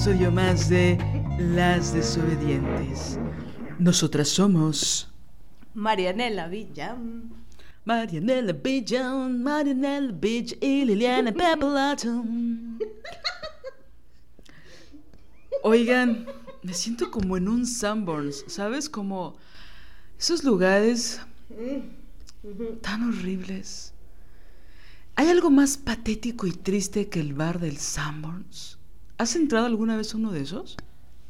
Episodio más de Las Desobedientes. Nosotras somos Marianela Villa. Marianela Bijan, Marianela Beach y Liliana Papalato. Oigan, me siento como en un Sanborns, ¿sabes? Como esos lugares tan horribles. ¿Hay algo más patético y triste que el bar del Sanborns? ¿Has entrado alguna vez a uno de esos?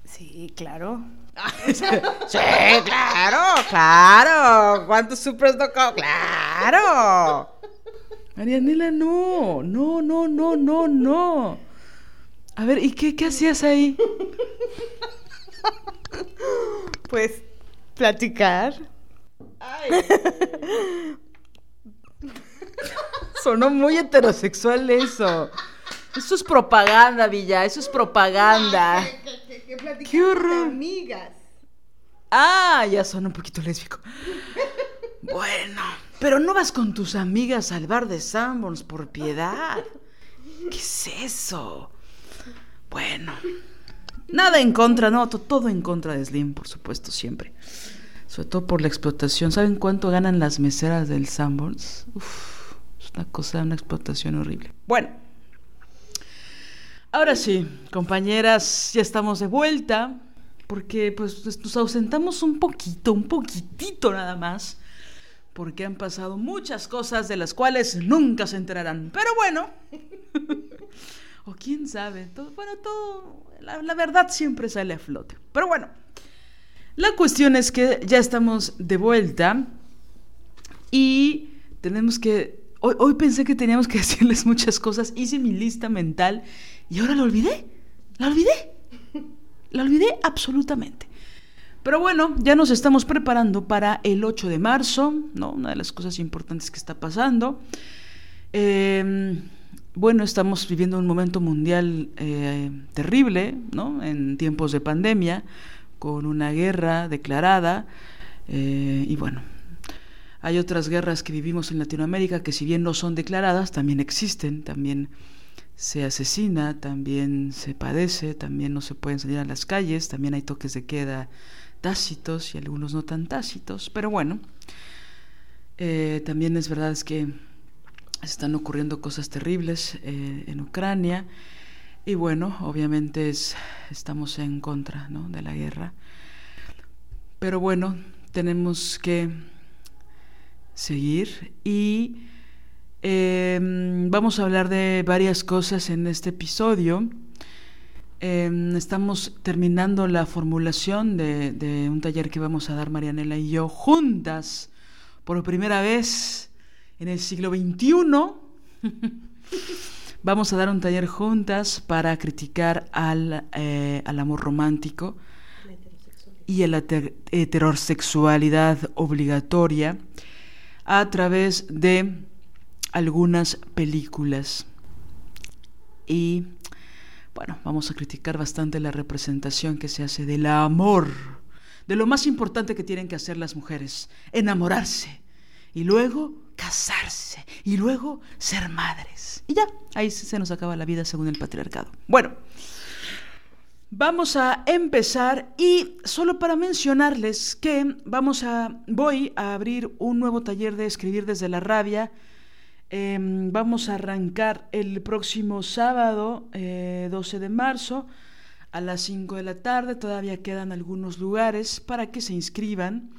Sí, claro. Sí, claro, claro. ¿Cuántos supers tocó? Claro. Marianela, no, no, no, no, no, no. A ver, ¿y qué, qué hacías ahí? Pues platicar. Sonó muy heterosexual eso. Eso es propaganda, Villa, eso es propaganda. ¡Qué horror! amigas. Ah, ya suena un poquito lésbico. Bueno, pero no vas con tus amigas al bar de Sanborns por piedad. ¿Qué es eso? Bueno, nada en contra, no, to- todo en contra de Slim, por supuesto, siempre. Sobre todo por la explotación. ¿Saben cuánto ganan las meseras del Sanborns? Uf, es una cosa, una explotación horrible. Bueno, ahora sí, compañeras, ya estamos de vuelta. Porque pues nos ausentamos un poquito, un poquitito nada más. Porque han pasado muchas cosas de las cuales nunca se enterarán. Pero bueno. o quién sabe. Todo, bueno, todo. La, verdad siempre sale a flote. Pero bueno. La cuestión es que ya estamos de vuelta. Y tenemos que. Hoy, hoy pensé que teníamos que decirles muchas cosas. Hice mi lista mental. Y ahora la olvidé. La olvidé. La olvidé absolutamente. Pero bueno, ya nos estamos preparando para el 8 de marzo, ¿no? Una de las cosas importantes que está pasando. Eh, bueno, estamos viviendo un momento mundial eh, terrible, ¿no? En tiempos de pandemia, con una guerra declarada. eh, y bueno, hay otras guerras que vivimos en Latinoamérica que si bien no son declaradas, también existen, también se asesina, también se padece, también no se pueden salir a las calles, también hay toques de queda tácitos y algunos no tan tácitos, pero bueno, eh, también es verdad es que están ocurriendo cosas terribles eh, en Ucrania y bueno, obviamente es, estamos en contra ¿no? de la guerra, pero bueno, tenemos que seguir y eh, vamos a hablar de varias cosas en este episodio. Eh, estamos terminando la formulación de, de, un taller que vamos a dar Marianela y yo juntas por primera vez en el siglo XXI. vamos a dar un taller juntas para criticar al, eh, al amor romántico y a la heterosexualidad obligatoria a través de algunas películas. Y bueno, vamos a criticar bastante la representación que se hace del amor, de lo más importante que tienen que hacer las mujeres, enamorarse y luego casarse y luego ser madres. Y ya, ahí se nos acaba la vida según el patriarcado. Bueno, Vamos a empezar y solo para mencionarles que vamos a voy a abrir un nuevo taller de escribir desde la rabia Em, vamos a arrancar el próximo sábado, eh, 12 de marzo, a las 5 de la tarde. Todavía quedan algunos lugares para que se inscriban.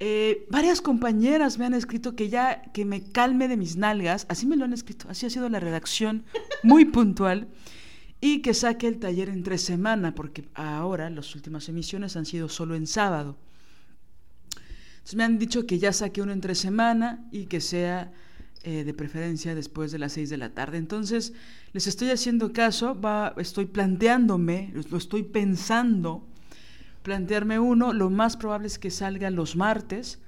Eh, varias compañeras me han escrito que ya que me calme de mis nalgas, así me lo han escrito, así ha sido la redacción, muy puntual, y que saque el taller entre semana, porque ahora las últimas emisiones han sido solo en sábado. Entonces me han dicho que ya saque uno entre semana y que sea eh, de preferencia después de las 6 de la tarde. Entonces les estoy haciendo caso, va, estoy planteándome, lo estoy pensando plantearme uno, lo más probable es que salga los martes,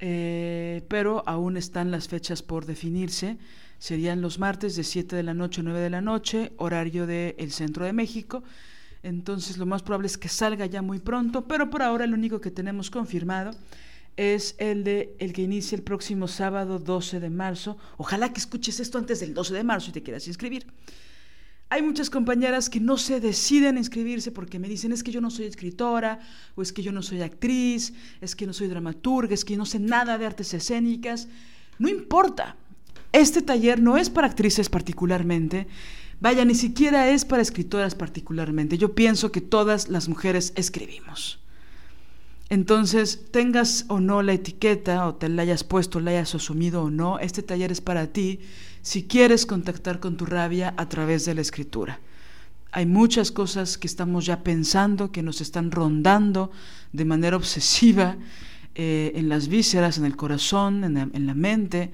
eh, pero aún están las fechas por definirse. Serían los martes de 7 de la noche a 9 de la noche, horario del centro de México. Entonces lo más probable es que salga ya muy pronto, pero por ahora lo único que tenemos confirmado es el de el que inicia el próximo sábado 12 de marzo. Ojalá que escuches esto antes del 12 de marzo y te quieras inscribir. Hay muchas compañeras que no se deciden a inscribirse porque me dicen es que yo no soy escritora, o es que yo no soy actriz, es que no soy dramaturga, es que no sé nada de artes escénicas. No importa. Este taller no es para actrices particularmente. Vaya, ni siquiera es para escritoras particularmente. Yo pienso que todas las mujeres escribimos. Entonces, tengas o no la etiqueta, o te la hayas puesto, la hayas asumido o no, este taller es para ti si quieres contactar con tu rabia a través de la escritura. Hay muchas cosas que estamos ya pensando, que nos están rondando de manera obsesiva eh, en las vísceras, en el corazón, en la, en la mente,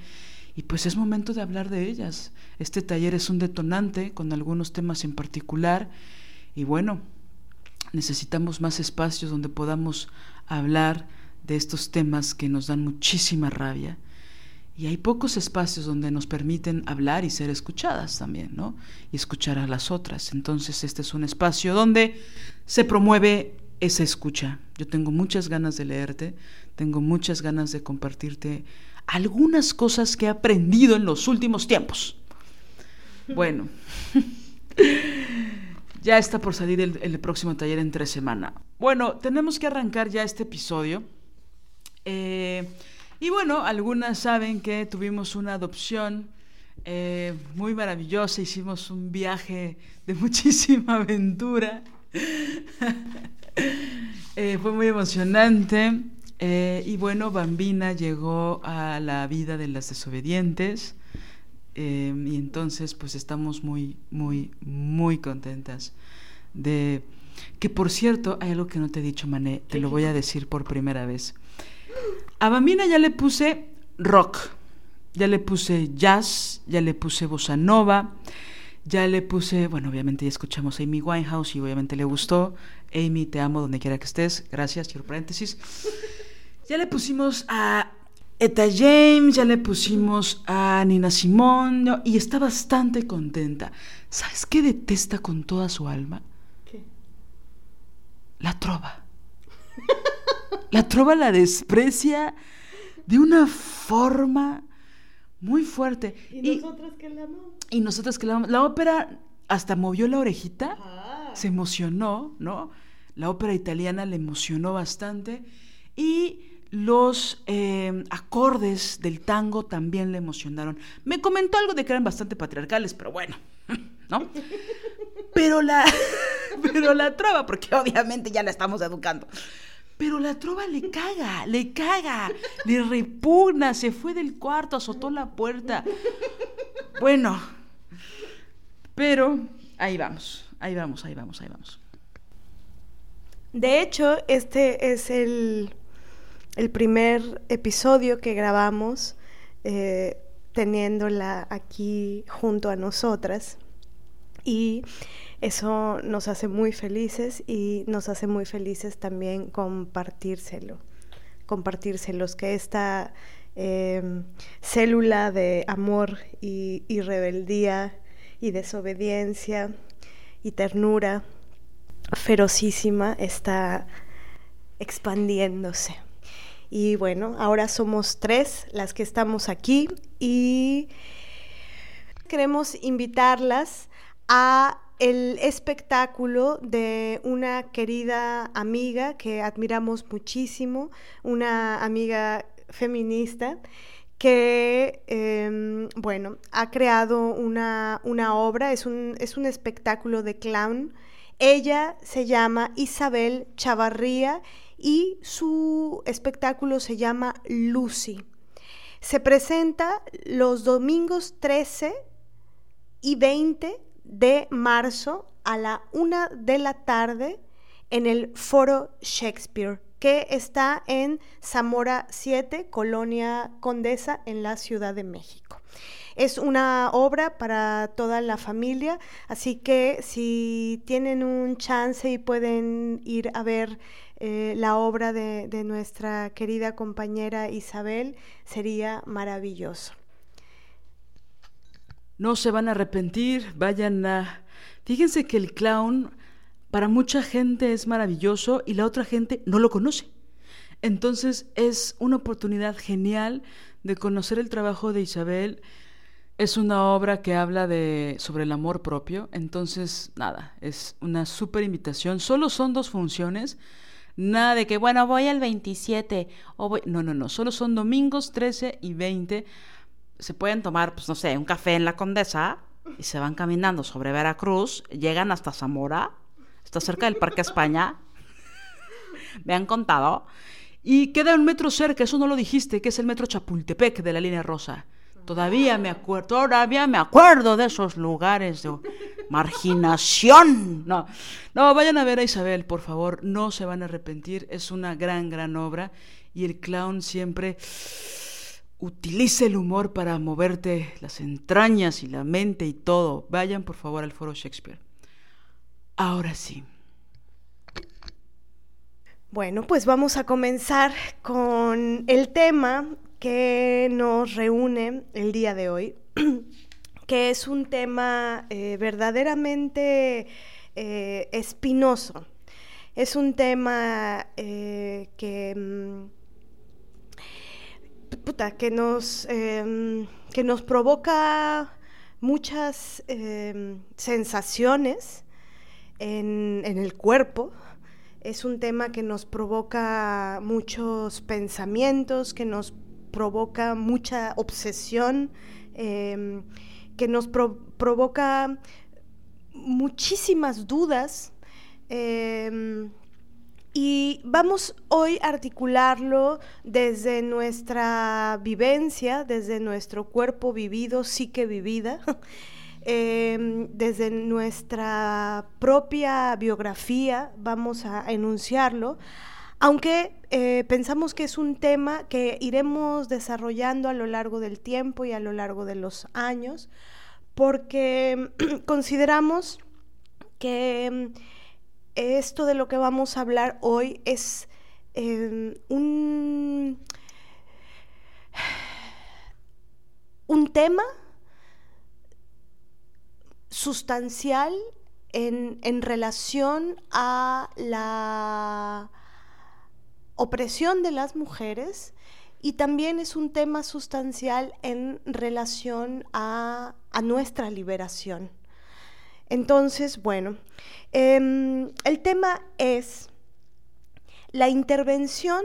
y pues es momento de hablar de ellas. Este taller es un detonante con algunos temas en particular, y bueno, necesitamos más espacios donde podamos hablar de estos temas que nos dan muchísima rabia. Y hay pocos espacios donde nos permiten hablar y ser escuchadas también, ¿no? Y escuchar a las otras. Entonces este es un espacio donde se promueve esa escucha. Yo tengo muchas ganas de leerte, tengo muchas ganas de compartirte algunas cosas que he aprendido en los últimos tiempos. Bueno, ya está por salir el, próximo taller entre semana. Bueno, tenemos que arrancar ya este episodio. Eh, y bueno, algunas saben que tuvimos una adopción eh, muy maravillosa, hicimos un viaje de muchísima aventura. eh, fue muy emocionante. Y bueno, Bambina llegó a la vida de las desobedientes. Y entonces pues estamos muy, muy, muy contentas de que por cierto, hay algo que no te he dicho, Mané, te lo voy a decir por primera vez. A Bambina ya le puse rock, ya le puse jazz, ya le puse bossa nova, ya le puse, bueno, obviamente ya escuchamos a Amy Winehouse y obviamente le gustó. Amy, te amo donde quiera que estés. Gracias, cierro paréntesis. Ya le pusimos a Eta James, ya le pusimos a Nina Simone y está bastante contenta. ¿Sabes qué detesta con toda su alma? la trova. La trova la desprecia de una forma muy fuerte. ¿Y, nosotros que la amamos? Y nosotros que la amamos. La ópera hasta movió la orejita, Ah. se emocionó, ¿no? La ópera italiana le emocionó bastante. Y los eh, acordes del tango también le emocionaron. Me comentó algo de que eran bastante patriarcales, pero bueno, ¿no? Pero la, pero la trova, porque obviamente ya la estamos educando. Pero la trova le caga, le caga, le repugna, se fue del cuarto, azotó la puerta. Bueno, pero ahí vamos, ahí vamos, ahí vamos, ahí vamos. De hecho, este es el, el primer episodio que grabamos eh, teniéndola aquí junto a nosotras. Y eso nos hace muy felices y nos hace muy felices también compartírselo. Compartírselos, que esta eh, célula de amor y rebeldía y desobediencia y ternura ferocísima está expandiéndose. Y bueno, ahora somos tres las que estamos aquí y queremos invitarlas a el espectáculo de una querida amiga que admiramos muchísimo, una amiga feminista que, em, bueno, ha creado una, obra, es un, es un espectáculo de clown. Ella se llama Isabel Chavarría y su espectáculo se llama Lucy. Se presenta los domingos 13 y 20 de marzo a la una de la tarde en el Foro Shakespeare, que está en Zamora 7, Colonia Condesa, en la Ciudad de México. Es una obra para toda la familia, así que si tienen un chance y pueden ir a ver eh, la obra de, nuestra querida compañera Isabel, sería maravilloso. No se van a arrepentir, vayan a... Fíjense que el clown para mucha gente es maravilloso y la otra gente no lo conoce. Entonces es una oportunidad genial de conocer el trabajo de Isabel. Es una obra que habla de sobre el amor propio. Entonces, nada, es una súper invitación. Solo son dos funciones. Nada de que, bueno, voy al 27 o voy... No, no, no. Solo son domingos 13 y 20 se pueden tomar, pues no sé, un café en la Condesa y se van caminando sobre Veracruz, llegan hasta Zamora, está cerca del Parque España, me han contado, y queda un metro cerca, eso no lo dijiste, que es el metro Chapultepec de la línea rosa. Todavía me acuerdo, todavía me acuerdo de esos lugares de marginación. No, no, vayan a ver a Isabel, por favor, no se van a arrepentir, es una gran, gran obra y el clown siempre utilice el humor para moverte las entrañas y la mente y todo. Vayan por favor al foro Shakespeare. Ahora sí. Bueno, pues vamos a comenzar con el tema que nos reúne el día de hoy, que es un tema eh, verdaderamente eh, espinoso. Es un tema eh, que mm, que nos, em, que nos provoca muchas em, sensaciones en, el cuerpo. Es un tema que nos provoca muchos pensamientos, que nos provoca mucha obsesión, em, que nos provoca muchísimas dudas. Y vamos hoy a articularlo desde nuestra vivencia, desde nuestro cuerpo vivido, psique vivida, em, desde nuestra propia biografía, vamos a enunciarlo, aunque eh, pensamos que es un tema que iremos desarrollando a lo largo del tiempo y a lo largo de los años, porque consideramos que esto de lo que vamos a hablar hoy es em, un, un tema sustancial en, en, relación a la opresión de las mujeres y también es un tema sustancial en relación a, nuestra liberación. Entonces, bueno, em, el tema es la intervención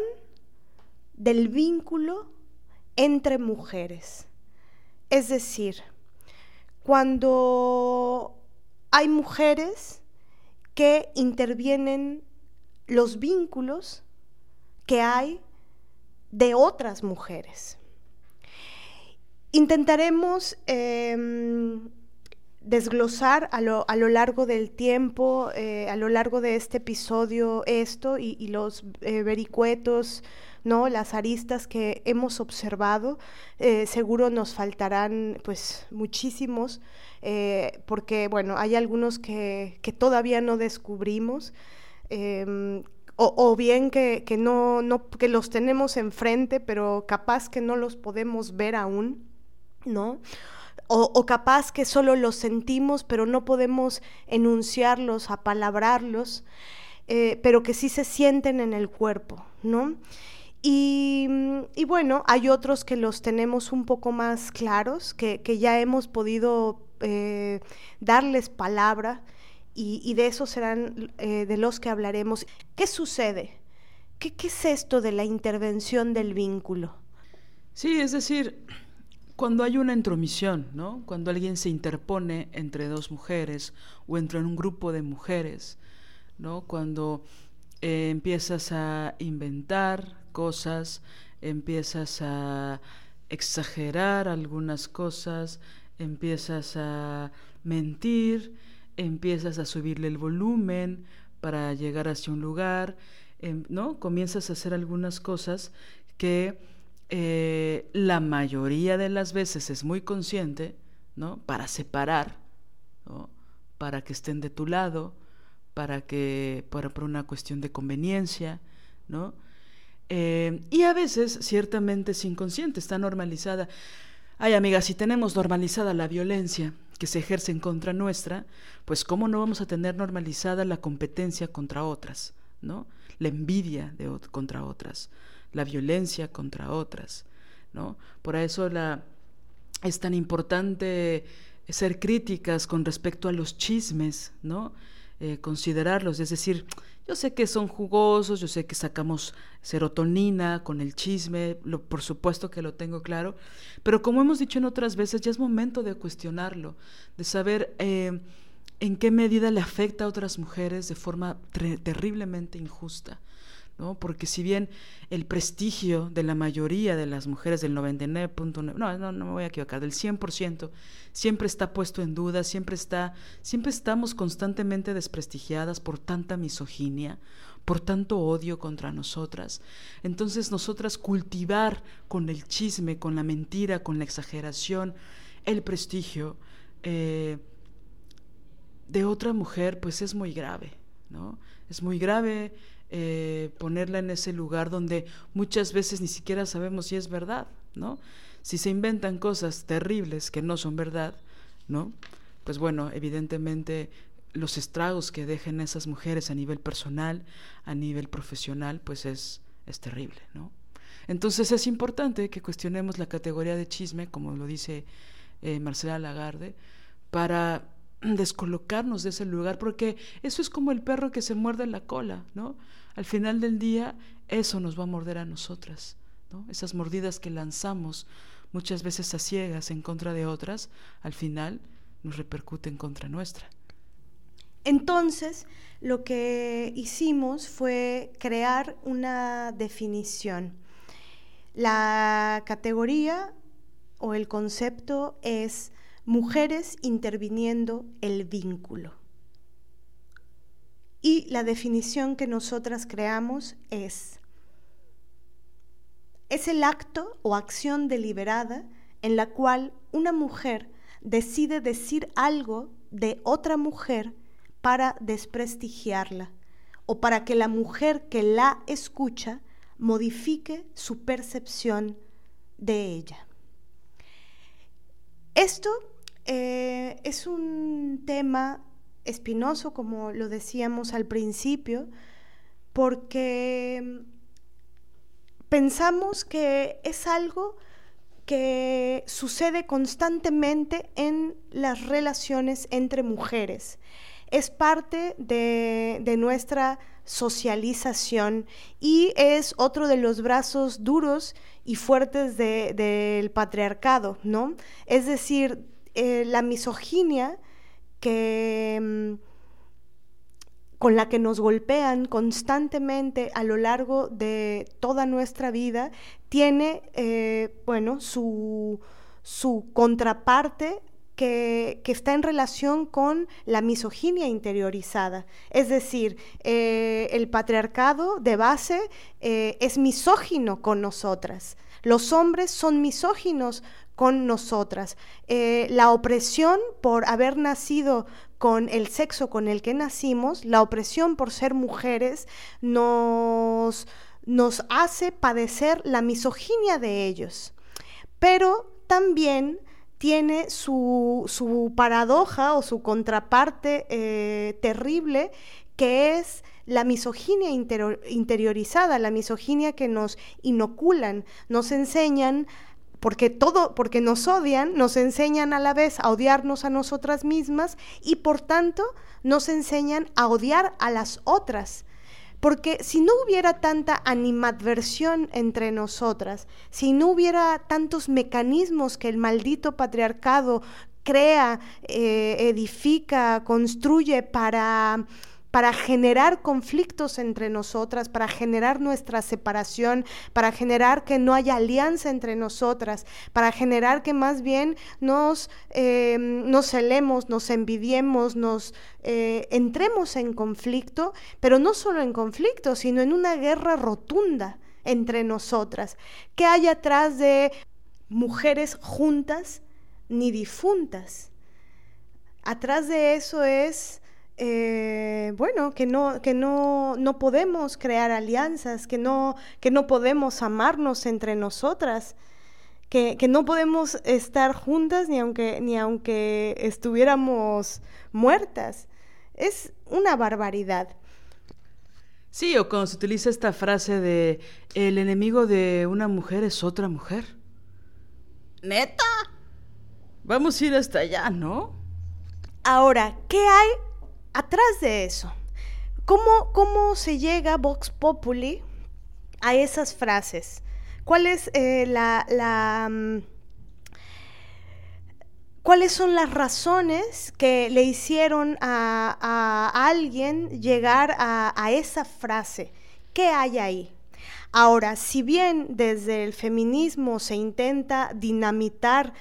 del vínculo entre mujeres. Es decir, cuando hay mujeres que intervienen los vínculos que hay de otras mujeres. Intentaremos em, desglosar a lo, a lo, largo del tiempo, eh, a lo largo de este episodio, esto y, los eh, vericuetos, ¿no? las aristas que hemos observado. Eh, seguro nos faltarán pues muchísimos, porque bueno, hay algunos que, que todavía no descubrimos. O, bien que, que, no, no, que los tenemos enfrente, pero capaz que no los podemos ver aún, ¿no? o, capaz que solo los sentimos, pero no podemos enunciarlos, apalabrarlos, eh, pero que sí se sienten en el cuerpo, ¿no? Y, bueno, hay otros que los tenemos un poco más claros, que, ya hemos podido eh, darles palabra y, de eso serán eh, de los que hablaremos. ¿Qué sucede? ¿Qué, ¿Qué es esto de la intervención del vínculo? Sí, es decir, cuando hay una intromisión, ¿no? Cuando alguien se interpone entre dos mujeres o entre un grupo de mujeres, ¿no? Cuando eh, empiezas a inventar cosas, empiezas a exagerar algunas cosas, empiezas a mentir, empiezas a subirle el volumen para llegar hacia un lugar, em, ¿no? Comienzas a hacer algunas cosas que eh, la mayoría de las veces es muy consciente, ¿no? Para separar, ¿no? Para que estén de tu lado, para que, para, por una cuestión de conveniencia, ¿no? Eh, y a veces, ciertamente, es inconsciente, está normalizada. Ay, amiga, si tenemos normalizada la violencia que se ejerce en contra nuestra, pues cómo no vamos a tener normalizada la competencia contra otras, ¿no? La envidia contra otras, la violencia contra otras, ¿no? Por eso es tan importante ser críticas con respecto a los chismes, ¿no? Eh, considerarlos, es decir, yo sé que son jugosos, yo sé que sacamos serotonina con el chisme, lo, por supuesto que lo tengo claro, pero como hemos dicho en otras veces, ya es momento de cuestionarlo, de saber eh, en qué medida le afecta a otras mujeres de forma terriblemente injusta. Porque si bien el prestigio de la mayoría de las mujeres del 99.9, no, no, no me voy a equivocar, del 100%, siempre está puesto en duda, siempre está, siempre estamos constantemente desprestigiadas por tanta misoginia, por tanto odio contra nosotras. Entonces nosotras cultivar con el chisme, con la mentira, con la exageración, el prestigio eh, de otra mujer, pues es muy grave, ¿no? Es muy grave eh, ponerla en ese lugar donde muchas veces ni siquiera sabemos si es verdad, ¿no? Si se inventan cosas terribles que no son verdad, ¿no? Pues bueno, evidentemente los estragos que dejen esas mujeres a nivel personal, a nivel profesional, pues es, es terrible, ¿no? Entonces es importante que cuestionemos la categoría de chisme, como lo dice eh, Marcela Lagarde, para descolocarnos de ese lugar, porque eso es como el perro que se muerde la cola, ¿no? Al final del día, eso nos va a morder a nosotras, ¿no? Esas mordidas que lanzamos muchas veces a ciegas en contra de otras, al final nos repercuten contra nuestra. Entonces, lo que hicimos fue crear una definición. La categoría o el concepto es mujeres interviniendo el vínculo. Y la definición que nosotras creamos es, es el acto o acción deliberada en la cual una mujer decide decir algo de otra mujer para desprestigiarla o para que la mujer que la escucha modifique su percepción de ella. Esto eh, es un tema espinoso, como lo decíamos al principio, porque pensamos que es algo que sucede constantemente en las relaciones entre mujeres. Es parte de, nuestra socialización y es otro de los brazos duros y fuertes del patriarcado, ¿no? Es decir, eh, la misoginia que, mm, con la que nos golpean constantemente a lo largo de toda nuestra vida, tiene, eh, bueno, su, contraparte que, está en relación con la misoginia interiorizada. Es decir, eh, el patriarcado de base eh, es misógino con nosotras. Los hombres son misóginos con nosotras. Eh, la opresión por haber nacido con el sexo con el que nacimos, la opresión por ser mujeres, nos, nos hace padecer la misoginia de ellos. Pero también tiene su, su paradoja o su contraparte eh, terrible, que es la misoginia interiorizada, la misoginia que nos inoculan, nos enseñan porque todo, porque nos odian, nos enseñan a la vez a odiarnos a nosotras mismas y por tanto nos enseñan a odiar a las otras. Porque si no hubiera tanta animadversión entre nosotras, si no hubiera tantos mecanismos que el maldito patriarcado crea, eh, edifica, construye para para generar conflictos entre nosotras, para generar nuestra separación, para generar que no haya alianza entre nosotras, para generar que más bien nos, eh, nos celemos, nos envidiemos, nos eh, entremos en conflicto, pero no solo en conflicto, sino en una guerra rotunda entre nosotras. ¿Qué hay atrás de mujeres juntas ni difuntas? Atrás de eso es eh, bueno, que no, que no, no podemos crear alianzas, que no, que no podemos amarnos entre nosotras, que, que no podemos estar juntas ni aunque, ni aunque estuviéramos muertas. Es una barbaridad. Sí, o cuando se utiliza esta frase de el enemigo de una mujer es otra mujer. ¿Neta? Vamos a ir hasta allá, ¿no? Ahora, ¿qué hay atrás de eso, ¿cómo, cómo se llega Vox Populi a esas frases? ¿Cuál eh, la, mm, ¿Cuáles son las razones que le hicieron a, alguien llegar a, a, esa frase? ¿Qué hay ahí? Ahora, si bien desde el feminismo se intenta dinamitar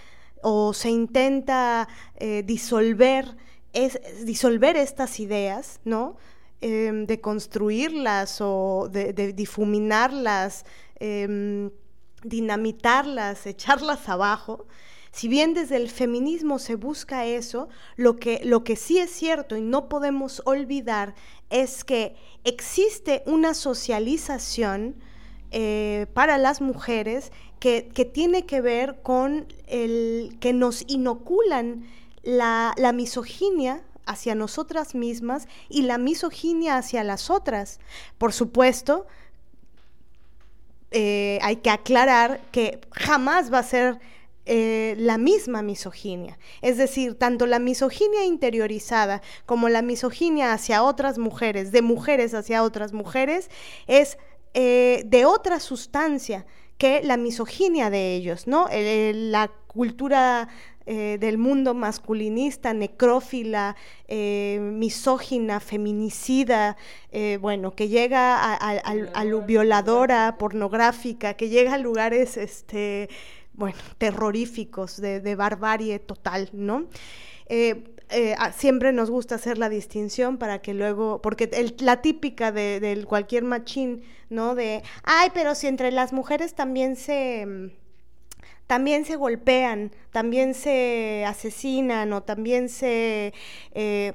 o se intenta eh, disolver es disolver estas ideas, ¿no? Em, de construirlas o de, difuminarlas, em, dinamitarlas, echarlas abajo. Si bien desde el feminismo se busca eso, lo que, lo que sí es cierto y no podemos olvidar es que existe una socialización eh, para las mujeres que, que, tiene que ver con el que nos inoculan la, misoginia hacia nosotras mismas y la misoginia hacia las otras. Por supuesto, eh, hay que aclarar que jamás va a ser eh, la misma misoginia. Es decir, tanto la misoginia interiorizada como la misoginia hacia otras mujeres, de mujeres hacia otras mujeres, es eh, de otra sustancia que la misoginia de ellos, ¿no? la cultura eh, del mundo masculinista, necrófila, eh, misógina, feminicida, eh, bueno, que llega a, lo violadora, pornográfica, que llega a lugares, este, bueno, terroríficos, de, barbarie total, ¿no? siempre nos gusta hacer la distinción para que luego, porque la típica de, cualquier machín, ¿no? De, ay, pero si entre las mujeres también se también se golpean, también se asesinan o también se... Eh,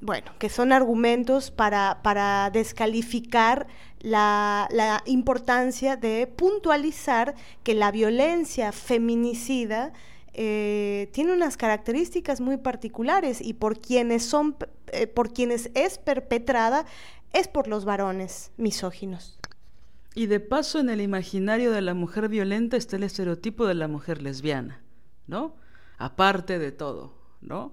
bueno, que son argumentos para, para descalificar la, la, importancia de puntualizar que la violencia feminicida eh, tiene unas características muy particulares y por quienes son, eh, por quienes es perpetrada es por los varones misóginos. Y de paso en el imaginario de la mujer violenta está el estereotipo de la mujer lesbiana, ¿no? Aparte de todo, ¿no?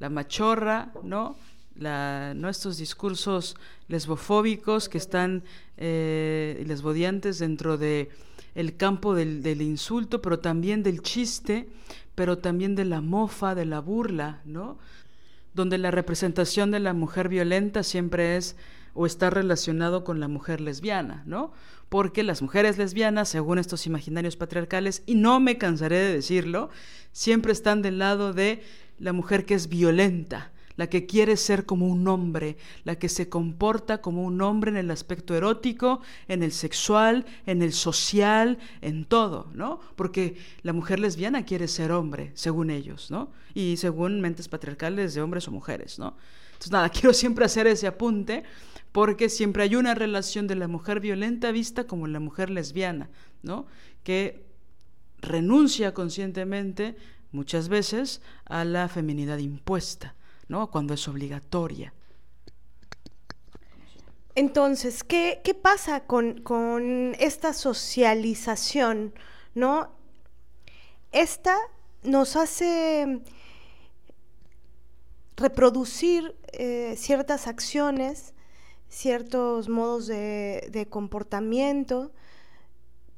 La machorra, ¿no? La, ¿no? estos discursos lesbofóbicos que están eh, lesbodiantes dentro de el campo del, del, insulto, pero también del chiste, pero también de la mofa, de la burla, ¿no? Donde la representación de la mujer violenta siempre es o está relacionado con la mujer lesbiana, ¿no? Porque las mujeres lesbianas, según estos imaginarios patriarcales, y no me cansaré de decirlo, siempre están del lado de la mujer que es violenta, la que quiere ser como un hombre, la que se comporta como un hombre en el aspecto erótico, en el sexual, en el social, en todo, ¿no? Porque la mujer lesbiana quiere ser hombre, según ellos, ¿no? Y según mentes patriarcales de hombres o mujeres, ¿no? Entonces, nada, quiero siempre hacer ese apunte porque siempre hay una relación de la mujer violenta vista como la mujer lesbiana, ¿no? Que renuncia conscientemente muchas veces a la feminidad impuesta, ¿no? Cuando es obligatoria. Entonces, ¿qué, pasa con, con, esta socialización? ¿No? Esta nos hace reproducir eh, ciertas acciones ciertos modos de, comportamiento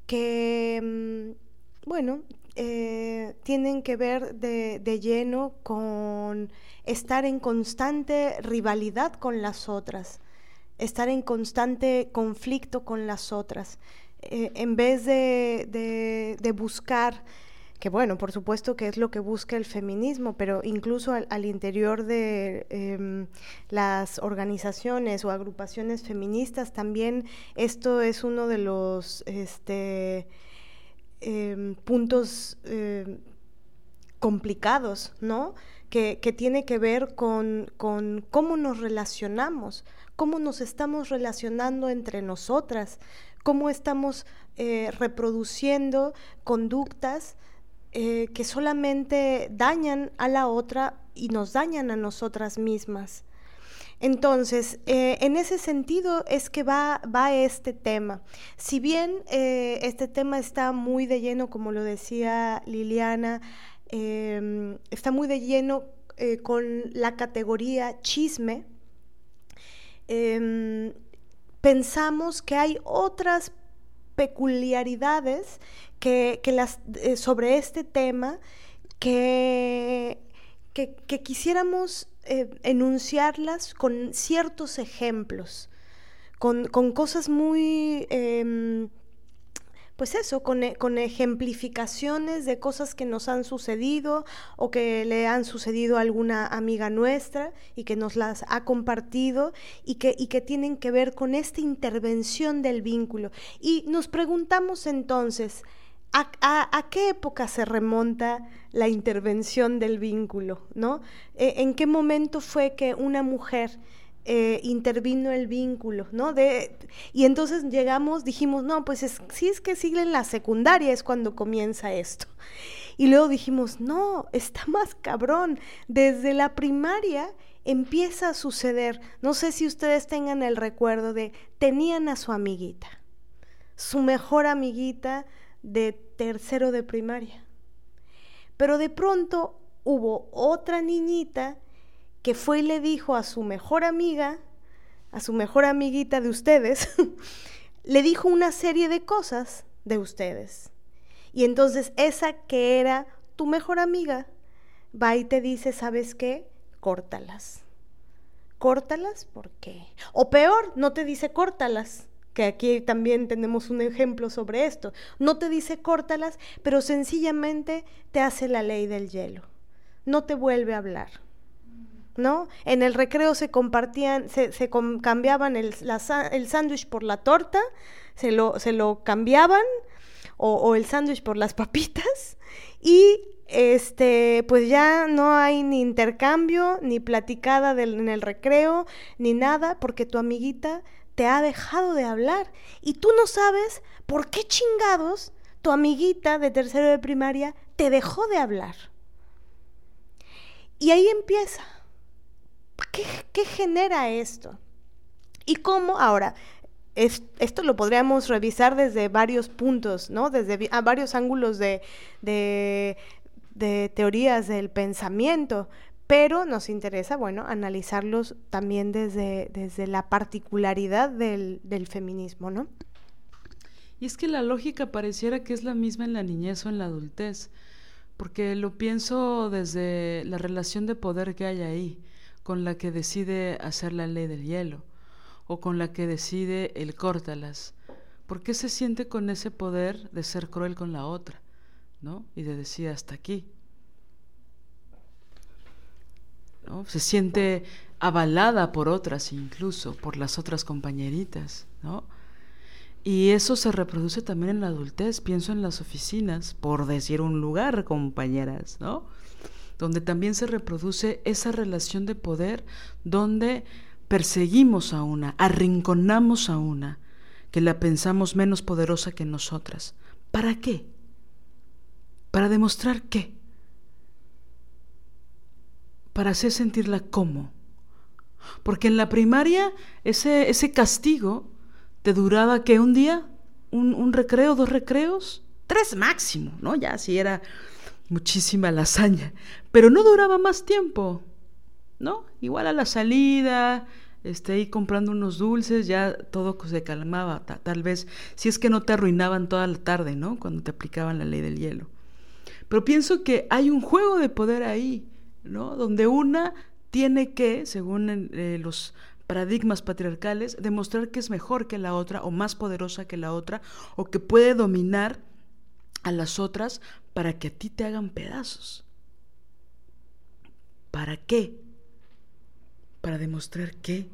que, mm, bueno, eh, tienen que ver de, de, lleno con estar en constante rivalidad con las otras, estar en constante conflicto con las otras, eh, en vez de, de, buscar, que bueno, por supuesto que es lo que busca el feminismo, pero incluso al, interior de em, las organizaciones o agrupaciones feministas también esto es uno de los este, em, puntos em, complicados, ¿no? Que, que, tiene que ver con, con cómo nos relacionamos, cómo nos estamos relacionando entre nosotras, cómo estamos eh, reproduciendo conductas eh, que solamente dañan a la otra y nos dañan a nosotras mismas. Entonces, eh, en ese sentido es que va, va este tema. Si bien este tema está muy de lleno, como lo decía Liliana, em, está muy de lleno con la categoría chisme, em, pensamos que hay otras peculiaridades que, las, eh, sobre este tema que, que, quisiéramos eh, enunciarlas con ciertos ejemplos, con, con cosas muy... Em, pues eso, con, e, con, ejemplificaciones de cosas que nos han sucedido o que le han sucedido a alguna amiga nuestra y que nos las ha compartido y que, y que tienen que ver con esta intervención del vínculo. Y nos preguntamos entonces, ¿A, qué época se remonta la intervención del vínculo? ¿no? E, ¿En qué momento fue que una mujer eh, intervino el vínculo, ¿no? De, y entonces llegamos, dijimos, no, pues es, sí es que sigue en la secundaria es cuando comienza esto. Y luego dijimos, no, está más cabrón, desde la primaria empieza a suceder. No sé si ustedes tengan el recuerdo de, tenían a su amiguita, su mejor amiguita de tercero de primaria. Pero de pronto hubo otra niñita que fue y le dijo a su mejor amiga, a su mejor amiguita de ustedes, le dijo una serie de cosas de ustedes. Y entonces esa que era tu mejor amiga va y te dice, ¿sabes qué? Córtalas. Córtalas, ¿por qué? O peor, no te dice córtalas, que aquí también tenemos un ejemplo sobre esto. No te dice córtalas, pero sencillamente te hace la ley del hielo. No te vuelve a hablar. ¿no? En el recreo se compartían, se, cambiaban el, sándwich por la torta, se lo, se lo cambiaban, o, el sándwich por las papitas, y este, pues ya no hay ni intercambio, ni platicada en el recreo, ni nada, porque tu amiguita te ha dejado de hablar. Y tú no sabes por qué chingados tu amiguita de tercero de primaria te dejó de hablar. Y ahí empieza ¿Qué, genera esto? ¿Y cómo ahora? esto lo podríamos revisar desde varios puntos, ¿no? Desde varios ángulos de, teorías del pensamiento, pero nos interesa, bueno, analizarlos también desde, desde la particularidad del, del, feminismo, ¿no? Y es que la lógica pareciera que es la misma en la niñez o en la adultez, porque lo pienso desde la relación de poder que hay ahí con la que decide hacer la ley del hielo o con la que decide el córtalas. ¿Por qué se siente con ese poder de ser cruel con la otra? ¿no? Y de decir hasta aquí. Se siente avalada por otras incluso, por las otras compañeritas, ¿no? Y eso se reproduce también en la adultez, pienso en las oficinas, por decir un lugar, compañeras, ¿no? donde también se reproduce esa relación de poder, donde perseguimos a una, arrinconamos a una, que la pensamos menos poderosa que nosotras. ¿Para qué? ¿Para demostrar qué? Para hacer sentirla como. Porque en la primaria ese, ese castigo te duraba que un día, un, un recreo, dos recreos, tres máximo, ¿no? Ya si era muchísima lasaña, pero no duraba más tiempo, ¿no? Igual a la salida, Esté ahí comprando unos dulces, ya todo se calmaba, tal vez, si es que no te arruinaban toda la tarde, ¿no? Cuando te aplicaban la ley del hielo. Pero pienso que hay un juego de poder ahí, ¿no? Donde una tiene que, según eh, los paradigmas patriarcales, demostrar que es mejor que la otra o más poderosa que la otra o que puede dominar a las otras para que a ti te hagan pedazos. ¿Para qué? Para demostrar qué.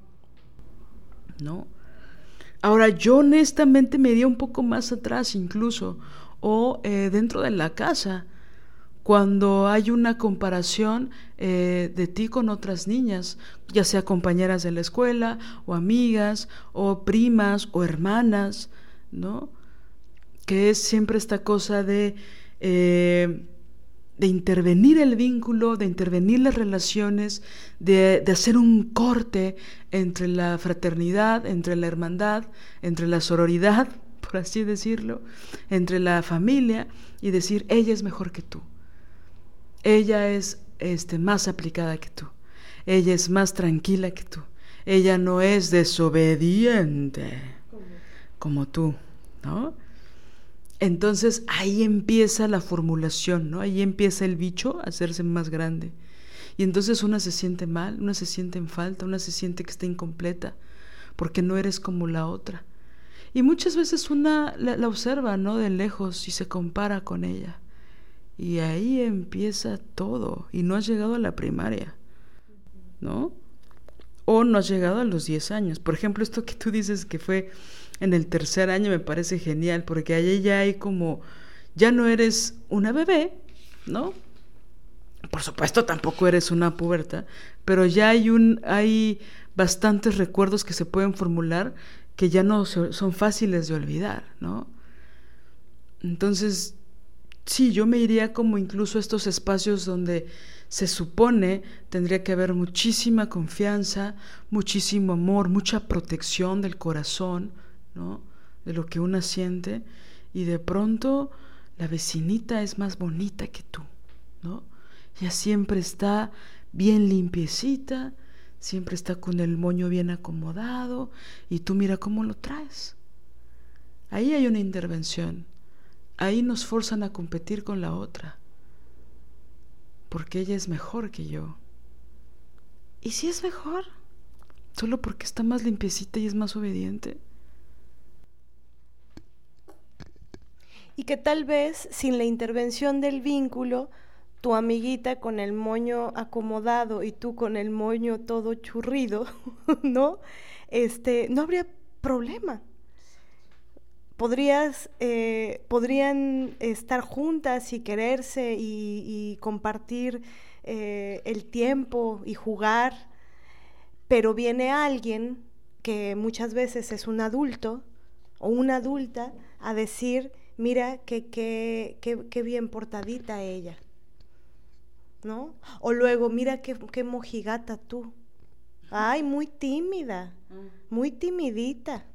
¿No? Ahora, yo honestamente me iría un poco más atrás incluso, o eh, dentro de la casa, cuando hay una comparación eh, de ti con otras niñas, ya sea compañeras de la escuela, o amigas, o primas, o hermanas, ¿no? Que es siempre esta cosa de eh, de intervenir el vínculo, de intervenir las relaciones, de, hacer un corte entre la fraternidad, entre la hermandad, entre la sororidad, por así decirlo, entre la familia y decir, ella es mejor que tú, ella es este, más aplicada que tú, ella es más tranquila que tú, ella no es desobediente como tú, ¿no? Entonces ahí empieza la formulación, ¿no? Ahí empieza el bicho a hacerse más grande. Y entonces una se siente mal, una se siente en falta, una se siente que está incompleta, porque no eres como la otra. Y muchas veces una la, observa, ¿no? De lejos y se compara con ella. Y ahí empieza todo. Y no has llegado a la primaria, ¿no? O no has llegado a los 10 años. Por ejemplo, esto que tú dices que fue en el tercer año me parece genial, porque allí ya hay como, ya no eres una bebé, ¿no? Por supuesto, tampoco eres una puberta, pero ya hay un, hay bastantes recuerdos que se pueden formular que ya no son fáciles de olvidar, ¿no? Entonces, sí, yo me iría como incluso a estos espacios donde se supone tendría que haber muchísima confianza, muchísimo amor, mucha protección del corazón, de lo que una siente y de pronto la vecinita es más bonita que tú, ¿no? Ya siempre está bien limpiecita, siempre está con el moño bien acomodado y tú mira cómo lo traes. Ahí hay una intervención. Ahí nos forzan a competir con la otra. Porque ella es mejor que yo. ¿Y si es mejor? ¿Solo porque está más limpiecita y es más obediente? y que tal vez sin la intervención del vínculo, tu amiguita con el moño acomodado y tú con el moño todo churrido, ¿no? Este, no habría problema. Podrías, eh, podrían estar juntas y quererse y, compartir eh, el tiempo y jugar, pero viene alguien que muchas veces es un adulto o una adulta a decir, mira qué, qué, bien portadita ella. ¿No? O luego, mira qué, qué mojigata tú. Ay, muy tímida, muy timidita,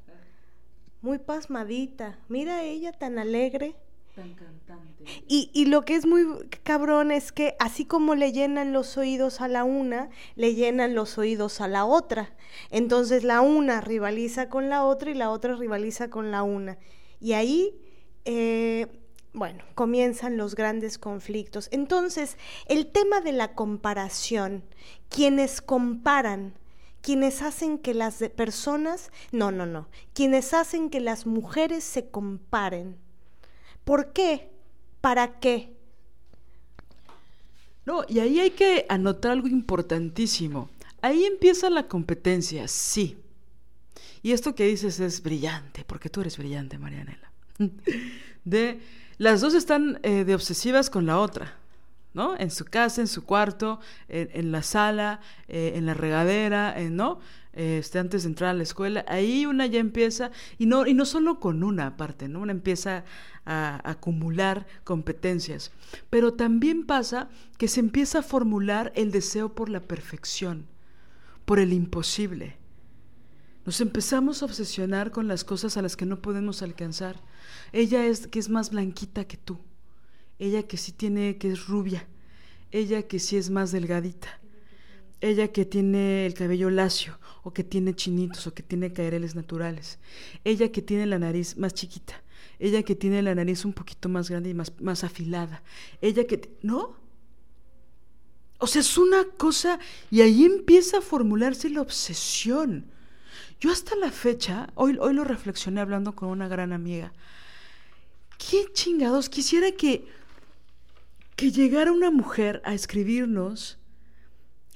muy pasmadita. Mira ella tan alegre. Tan cantante. Y, y, lo que es muy cabrón es que así como le llenan los oídos a la una, le llenan los oídos a la otra. Entonces la una rivaliza con la otra y la otra rivaliza con la una. Y ahí eh, bueno, comienzan los grandes conflictos. Entonces, el tema de la comparación, quienes comparan, quienes hacen que las personas, no, no, no, quienes hacen que las mujeres se comparen. ¿Por qué? ¿Para qué? No, y ahí hay que anotar algo importantísimo. Ahí empieza la competencia, sí. Y esto que dices es brillante, porque tú eres brillante, Marianela. de las dos están eh, de obsesivas con la otra, ¿no? En su casa, en su cuarto, en, la sala, eh, en la regadera, ¿no? Este, antes de entrar a la escuela, ahí una ya empieza, y no, y no solo con una parte, ¿no? Una empieza a acumular competencias, pero también pasa que se empieza a formular el deseo por la perfección, por el imposible. Nos empezamos a obsesionar con las cosas a las que no podemos alcanzar. Ella es que es más blanquita que tú. Ella que sí tiene que es rubia. Ella que sí es más delgadita. ella que tiene el cabello lacio, o que tiene chinitos, o que tiene caireles naturales, ella que tiene la nariz más chiquita, ella que tiene la nariz un poquito más grande y más, más afilada, ella que... ¿No? O sea, es una cosa y ahí empieza a formularse la obsesión. Yo hasta la fecha, hoy, hoy lo reflexioné hablando con una gran amiga, ¿qué chingados quisiera que, que llegara una mujer a escribirnos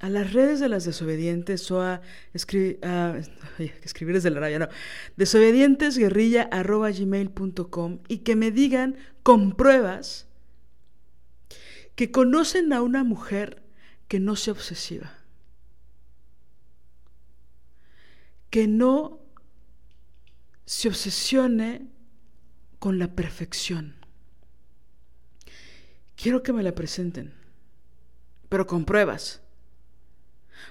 a las redes de las desobedientes o a, escribir desde la rabia, no, desobedientesguerrilla.gmail.com y que me digan con pruebas que conocen a una mujer que no sea obsesiva, que no se obsesione con la perfección. Quiero que me la presenten, pero con pruebas.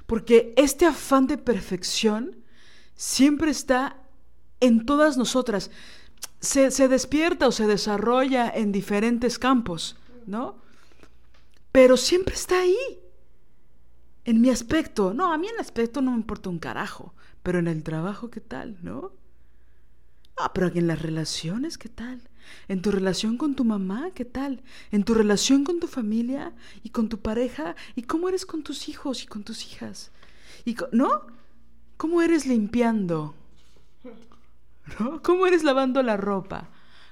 Porque este afán de perfección siempre está en todas nosotras. Se, despierta o se desarrolla en diferentes campos, ¿no? Pero siempre está ahí. En mi aspecto. No, a mí en el aspecto no me importa un carajo. Pero en el trabajo, ¿qué tal, no? Ah, pero en las relaciones, ¿qué tal? En tu relación con tu mamá, ¿qué tal? En tu relación con tu familia y con tu pareja y cómo eres con tus hijos y con tus hijas. Y ¿No? ¿Cómo eres limpiando? ¿No? ¿Cómo eres lavando la ropa?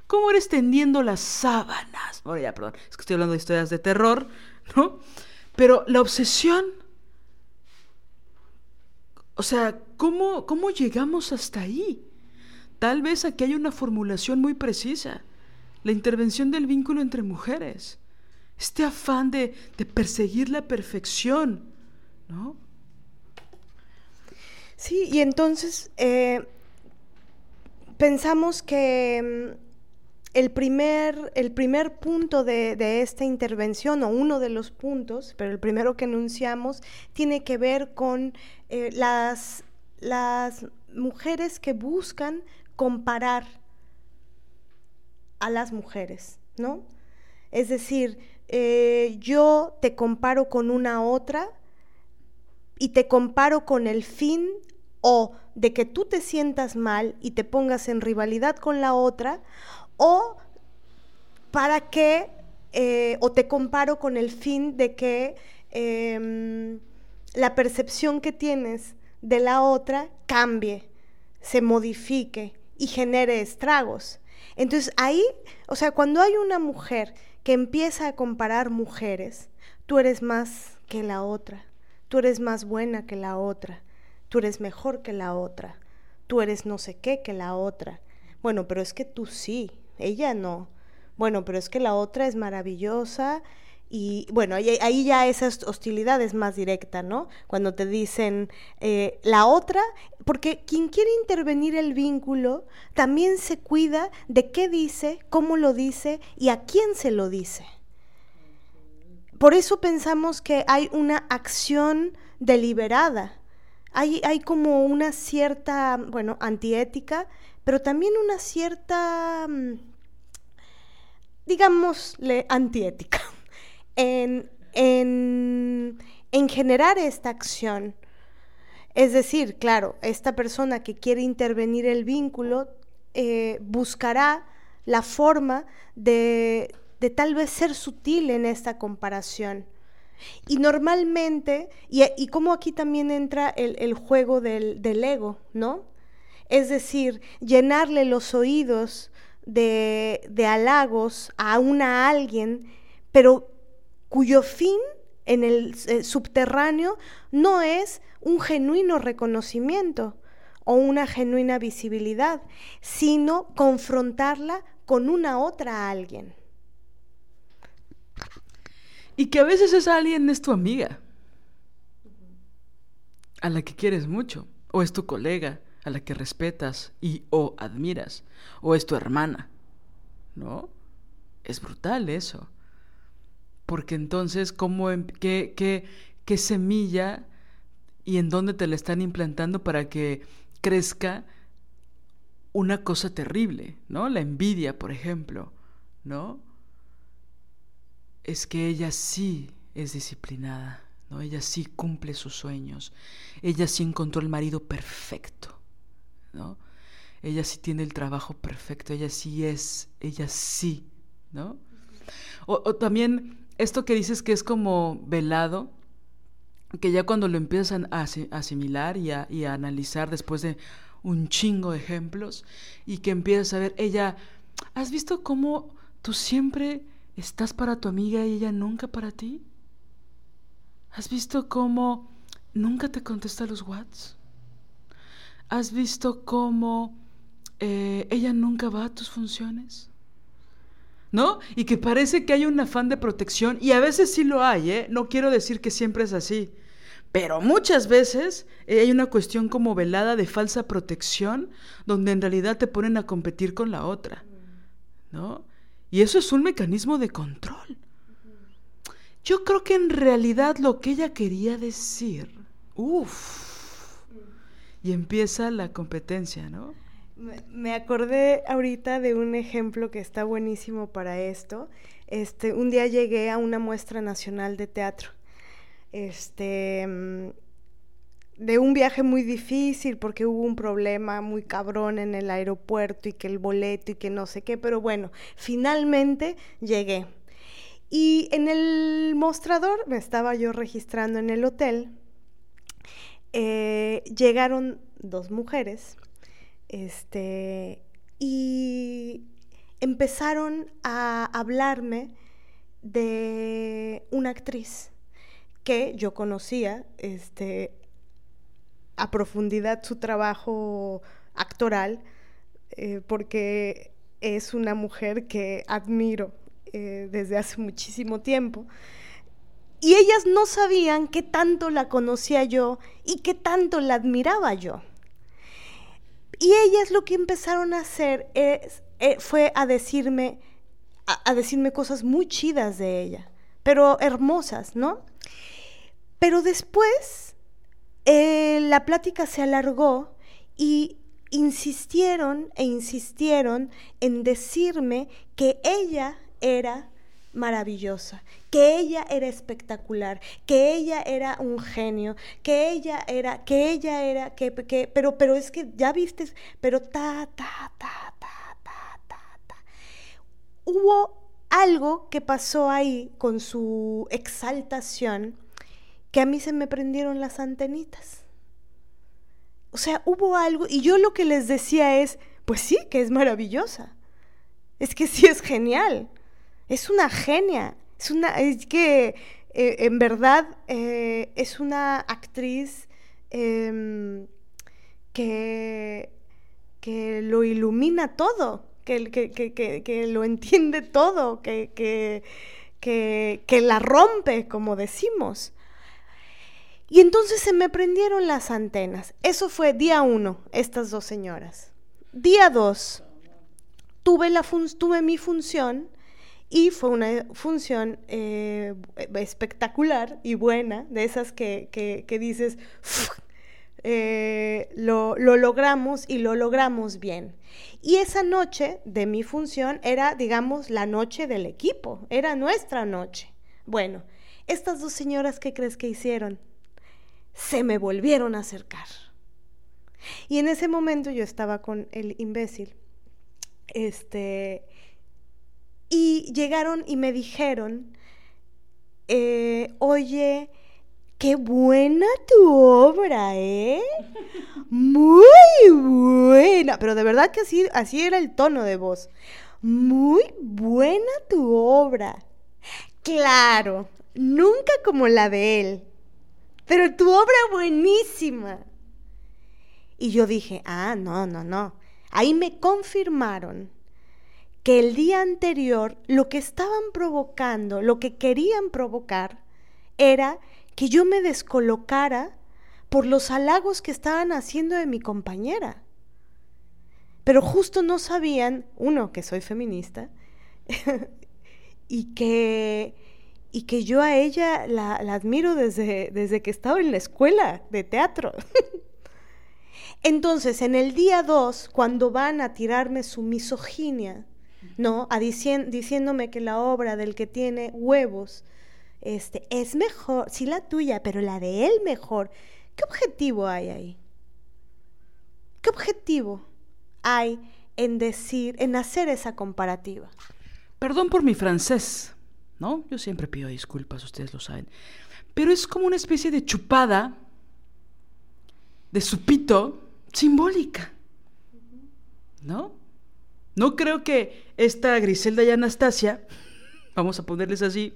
¿Cómo eres tendiendo las sábanas? Bueno, ya, perdón, es que estoy hablando de historias de terror, ¿no? Pero la obsesión o sea, ¿cómo, ¿cómo llegamos hasta ahí? Tal vez aquí hay una formulación muy precisa. La intervención del vínculo entre mujeres. Este afán de, perseguir la perfección, ¿no? Sí, y entonces eh, pensamos que mm, el primer, el primer punto de, de, esta intervención, o uno de los puntos, pero el primero que enunciamos, tiene que ver con eh, las, las mujeres que buscan comparar a las mujeres, ¿no? Es decir, eh, yo te comparo con una otra y te comparo con el fin o de que tú te sientas mal y te pongas en rivalidad con la otra, o para que, eh, o te comparo con el fin de que em, la percepción que tienes de la otra cambie, se modifique y genere estragos. Entonces ahí, o sea, cuando hay una mujer que empieza a comparar mujeres, tú eres más que la otra, tú eres más buena que la otra, tú eres mejor que la otra, tú eres no sé qué que la otra. Bueno, pero es que tú sí, ella no. Bueno, pero es que la otra es maravillosa y bueno, ahí, ya esa hostilidad es más directa, ¿no? Cuando te dicen eh, la otra, porque quien quiere intervenir el vínculo también se cuida de qué dice, cómo lo dice y a quién se lo dice. Por eso pensamos que hay una acción deliberada. Hay, hay como una cierta, bueno, antiética, pero también una cierta, mm, digámosle, antiética en, en, generar esta acción. Es decir, claro, esta persona que quiere intervenir el vínculo eh, buscará la forma de, de, tal vez ser sutil en esta comparación. Y normalmente, y, como aquí también entra el, juego del, del, ego, ¿no? Es decir, llenarle los oídos de, de halagos a una alguien, pero cuyo fin en el eh, subterráneo no es un genuino reconocimiento o una genuina visibilidad, sino confrontarla con una otra alguien. Y que a veces esa alguien es tu amiga, a la que quieres mucho, o es tu colega, a la que respetas y o admiras, o es tu hermana, ¿no? Es brutal eso porque entonces, ¿cómo, em, qué, qué, qué semilla y en dónde te la están implantando para que crezca una cosa terrible, ¿no? La envidia, por ejemplo, ¿no? Es que ella sí es disciplinada, ¿no? Ella sí cumple sus sueños. Ella sí encontró el marido perfecto, ¿no? Ella sí tiene el trabajo perfecto, ella sí es, ella sí, ¿no? O, también esto que dices que es como velado, que ya cuando lo empiezas a asimilar y a, analizar después de un chingo de ejemplos y que empiezas a ver, ella, ¿has visto cómo tú siempre estás para tu amiga y ella nunca para ti? ¿Has visto cómo nunca te contesta los whats? ¿Has visto cómo eh, ella nunca va a tus funciones? ¿No? Y que parece que hay un afán de protección, y a veces sí lo hay, ¿eh? No quiero decir que siempre es así, pero muchas veces eh, hay una cuestión como velada de falsa protección, donde en realidad te ponen a competir con la otra, ¿no? Y eso es un mecanismo de control. Yo creo que en realidad lo que ella quería decir, uff, y empieza la competencia, ¿no? Me acordé ahorita de un ejemplo que está buenísimo para esto. Este, un día llegué a una muestra nacional de teatro. Este, mm, de un viaje muy difícil porque hubo un problema muy cabrón en el aeropuerto y que el boleto y que no sé qué, pero bueno, finalmente llegué. Y en el mostrador, me estaba yo registrando en el hotel, eh, llegaron dos mujeres este, y empezaron a hablarme de una actriz que yo conocía este, a profundidad su trabajo actoral, eh, porque es una mujer que admiro eh, desde hace muchísimo tiempo. Y ellas no sabían qué tanto la conocía yo y qué tanto la admiraba yo. Y ellas lo que empezaron a hacer es, eh, fue a decirme, a, decirme cosas muy chidas de ella, pero hermosas, ¿no? Pero después eh, la plática se alargó y insistieron e insistieron en decirme que ella era maravillosa, que ella era espectacular, que ella era un genio, que ella era, que ella era, que, que pero, pero es que ya viste, pero ta, ta, ta, ta, ta, ta, ta. Hubo algo que pasó ahí con su exaltación que a mí se me prendieron las antenitas. O sea, hubo algo, y yo lo que les decía es, pues sí, que es maravillosa. Es que sí es genial es una genia. Es una. Es que eh, en verdad eh, es una actriz em, que, que lo ilumina todo, que, que, lo entiende todo, que, que, la rompe, como decimos. Y entonces se me prendieron las antenas. Eso fue día uno, estas dos señoras. Día dos, tuve, la tuve mi función y fue una función eh, espectacular y buena, de esas que, dices, eh, lo, lo, logramos y lo logramos bien. Y esa noche de mi función era, digamos, la noche del equipo, era nuestra noche. Bueno, estas dos señoras, ¿qué crees que hicieron? Se me volvieron a acercar. Y en ese momento yo estaba con el imbécil. Este, y llegaron y me dijeron, eh, oye, qué buena tu obra, ¿eh? Muy buena. Pero de verdad que así, así era el tono de voz. Muy buena tu obra. Claro, nunca como la de él. Pero tu obra buenísima. Y yo dije, ah, no, no, no. Ahí me confirmaron que el día anterior lo que estaban provocando, lo que querían provocar, era que yo me descolocara por los halagos que estaban haciendo de mi compañera. Pero justo no sabían, uno, que soy feminista, y, que, y que yo a ella la, admiro desde, desde que estaba en la escuela de teatro. Entonces, en el día 2, cuando van a tirarme su misoginia, ¿no? A diciéndome que la obra del que tiene huevos este, es mejor, sí la tuya, pero la de él mejor. ¿Qué objetivo hay ahí? ¿Qué objetivo hay en decir, en hacer esa comparativa? Perdón por mi francés, ¿no? Yo siempre pido disculpas, ustedes lo saben. Pero es como una especie de chupada de supito simbólica, ¿no? No creo que esta Griselda y Anastasia, vamos a ponerles así,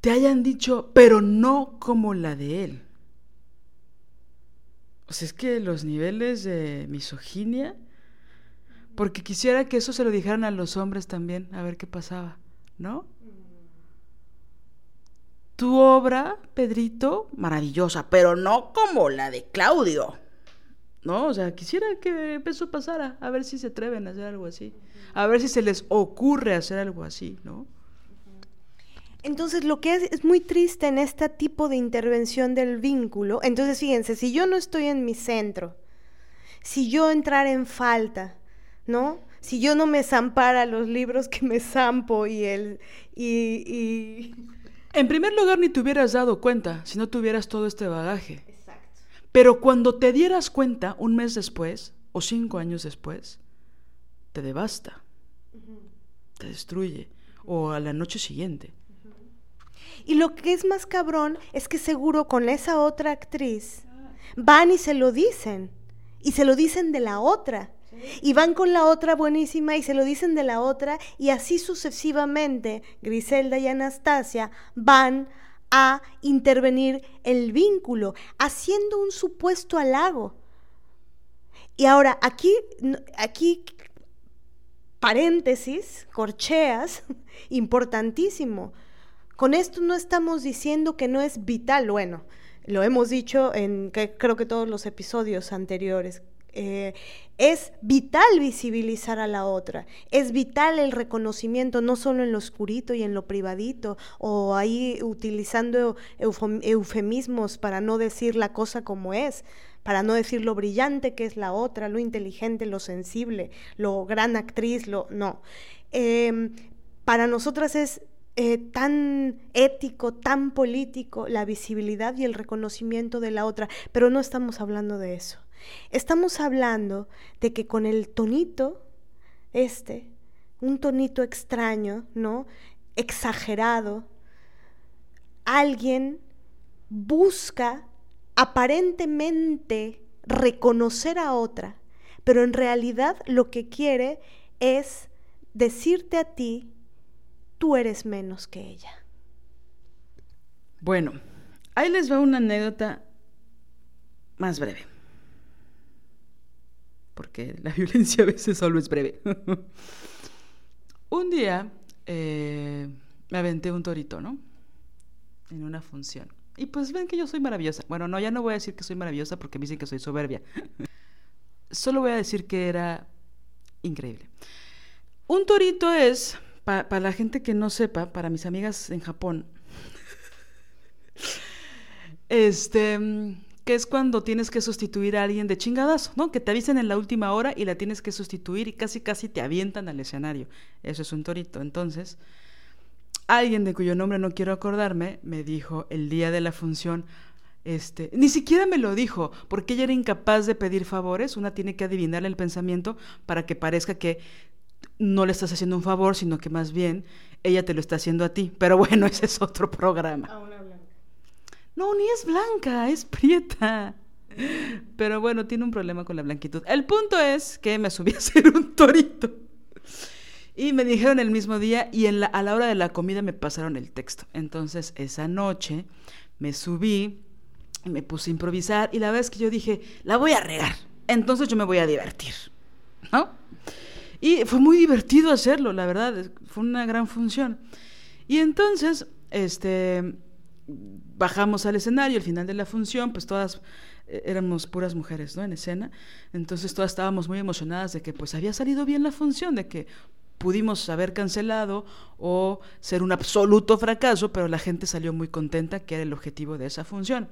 te hayan dicho, pero no como la de él. O sea, es que los niveles de misoginia, porque quisiera que eso se lo dijeran a los hombres también, a ver qué pasaba, ¿no? Tu obra, Pedrito, maravillosa, pero no como la de Claudio. ¿No? O sea, quisiera que eso pasara, a ver si se atreven a hacer algo así, a ver si se les ocurre hacer algo así, ¿no? Entonces, lo que es, es, muy triste en este tipo de intervención del vínculo, entonces fíjense, si yo no estoy en mi centro, si yo entrar en falta, ¿no? Si yo no me zampara los libros que me zampo y el... Y, y... En primer lugar, ni te hubieras dado cuenta si no tuvieras todo este bagaje. Pero cuando te dieras cuenta un mes después o cinco años después, te devasta, te destruye, o a la noche siguiente. Y lo que es más cabrón es que seguro con esa otra actriz van y se lo dicen, y se lo dicen de la otra. Y van con la otra buenísima y se lo dicen de la otra y así sucesivamente Griselda y Anastasia van a intervenir el vínculo, haciendo un supuesto halago. Y ahora, aquí, aquí, paréntesis, corcheas, importantísimo. Con esto no estamos diciendo que no es vital, bueno, lo hemos dicho en creo que todos los episodios anteriores, eh, es vital visibilizar a la otra, es vital el reconocimiento, no solo en lo oscurito y en lo privadito, o ahí utilizando eufemismos para no decir la cosa como es, para no decir lo brillante que es la otra, lo inteligente, lo sensible, lo gran actriz, lo no. Em, para nosotras es eh, tan ético, tan político, la visibilidad y el reconocimiento de la otra, pero no estamos hablando de eso. Estamos hablando de que con el tonito, este, un tonito extraño, ¿no? Exagerado, alguien busca aparentemente reconocer a otra, pero en realidad lo que quiere es decirte a ti, tú eres menos que ella. Bueno, ahí les va una anécdota más breve porque la violencia a veces solo es breve. un día eh, me aventé un torito, ¿no? En una función. Y pues ven que yo soy maravillosa. Bueno, no, ya no voy a decir que soy maravillosa porque me dicen que soy soberbia. Solo voy a decir que era increíble. Un torito es, para la gente que no sepa, para mis amigas en Japón, este, que es cuando tienes que sustituir a alguien de chingadazo, ¿no? Que te avisen en la última hora y la tienes que sustituir y casi casi te avientan al escenario. Eso es un torito. Entonces, alguien de cuyo nombre no quiero acordarme me dijo el día de la función, este, ni siquiera me lo dijo, porque ella era incapaz de pedir favores, una tiene que adivinarle el pensamiento para que parezca que no le estás haciendo un favor, sino que más bien ella te lo está haciendo a ti. Pero bueno, ese es otro programa. No, ni es blanca, es prieta. Pero bueno, tiene un problema con la blanquitud. El punto es que me subí a hacer un torito. Y me dijeron el mismo día y a la hora de la comida me pasaron el texto. Entonces esa noche me subí, me puse a improvisar y la vez que yo dije, la voy a regar. Entonces yo me voy a divertir. ¿No? Y fue muy divertido hacerlo, la verdad. Fue una gran función. Y entonces, este, bajamos al escenario, al final de la función, pues todas eh, éramos puras mujeres, ¿no? En escena. Entonces todas estábamos muy emocionadas de que pues había salido bien la función, de que pudimos haber cancelado o ser un absoluto fracaso, pero la gente salió muy contenta, que era el objetivo de esa función.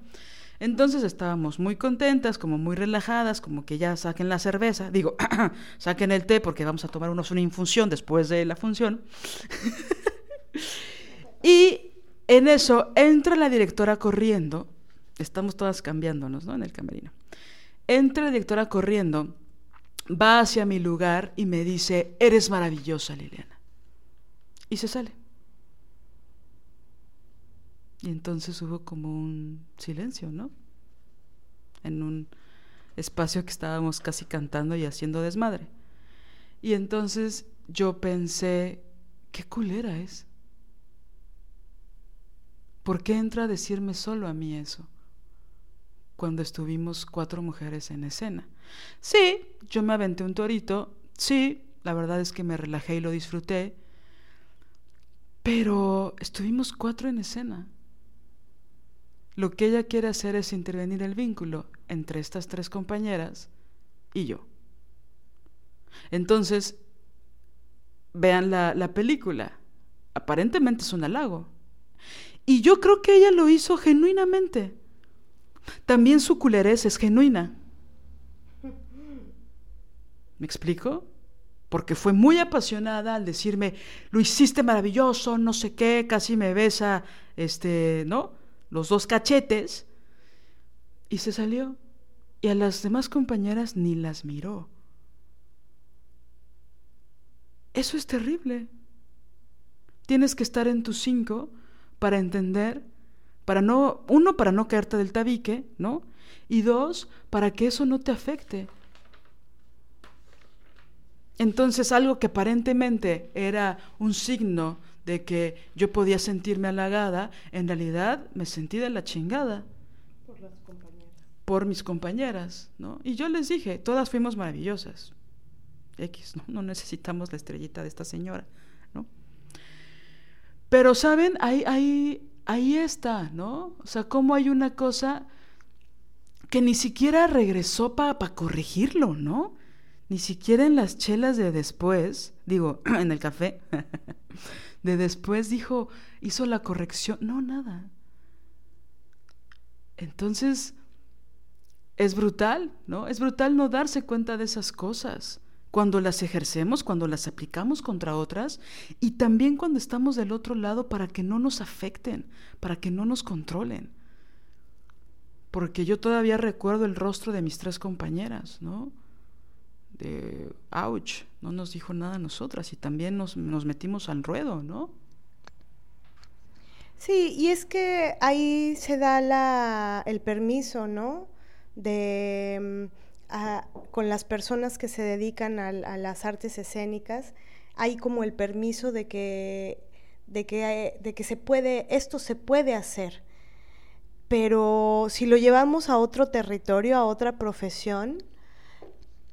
Entonces estábamos muy contentas, como muy relajadas, como que ya saquen la cerveza, digo, saquen el té porque vamos a tomar una infusión después de la función. y En eso entra la directora corriendo, estamos todas cambiándonos, ¿no? En el camerino. Entra la directora corriendo, va hacia mi lugar y me dice, eres maravillosa, Liliana. Y se sale. Y entonces hubo como un silencio, ¿no? En un espacio que estábamos casi cantando y haciendo desmadre. Y entonces yo pensé, qué culera es. ¿Por qué entra a decirme solo a mí eso? Cuando estuvimos cuatro mujeres en escena. Sí, yo me aventé un torito, sí, la verdad es que me relajé y lo disfruté, pero estuvimos cuatro en escena. Lo que ella quiere hacer es intervenir el vínculo entre estas tres compañeras y yo. Entonces, vean la, la película. Aparentemente es un halago. Y yo creo que ella lo hizo genuinamente. También su culerez es genuina. ¿Me explico? Porque fue muy apasionada al decirme, lo hiciste maravilloso, no sé qué, casi me besa, este, ¿no? Los dos cachetes. Y se salió. Y a las demás compañeras ni las miró. Eso es terrible. Tienes que estar en tus cinco para entender, para no, uno, para no caerte del tabique, ¿no? Y dos, para que eso no te afecte. Entonces algo que aparentemente era un signo de que yo podía sentirme halagada, en realidad me sentí de la chingada. Por las compañeras. Por mis compañeras, ¿no? Y yo les dije, todas fuimos maravillosas. X, ¿no? No necesitamos la estrellita de esta señora. Pero, ¿saben? Ahí, ahí, ahí está, ¿no? O sea, cómo hay una cosa que ni siquiera regresó para corregirlo, ¿no? Ni siquiera en las chelas de después, digo, en el café, de después dijo, hizo la corrección. No, nada. Entonces, es brutal, ¿no? Es brutal no darse cuenta de esas cosas cuando las ejercemos, cuando las aplicamos contra otras y también cuando estamos del otro lado para que no nos afecten, para que no nos controlen. Porque yo todavía recuerdo el rostro de mis tres compañeras, ¿no? De, ouch, no nos dijo nada a nosotras y también nos, metimos al ruedo, ¿no? Sí, y es que ahí se da la, el permiso, ¿no? De con las personas que se dedican a, las artes escénicas, hay como el permiso de que, de que, de que se puede, esto se puede hacer. Pero si lo llevamos a otro territorio, a otra profesión,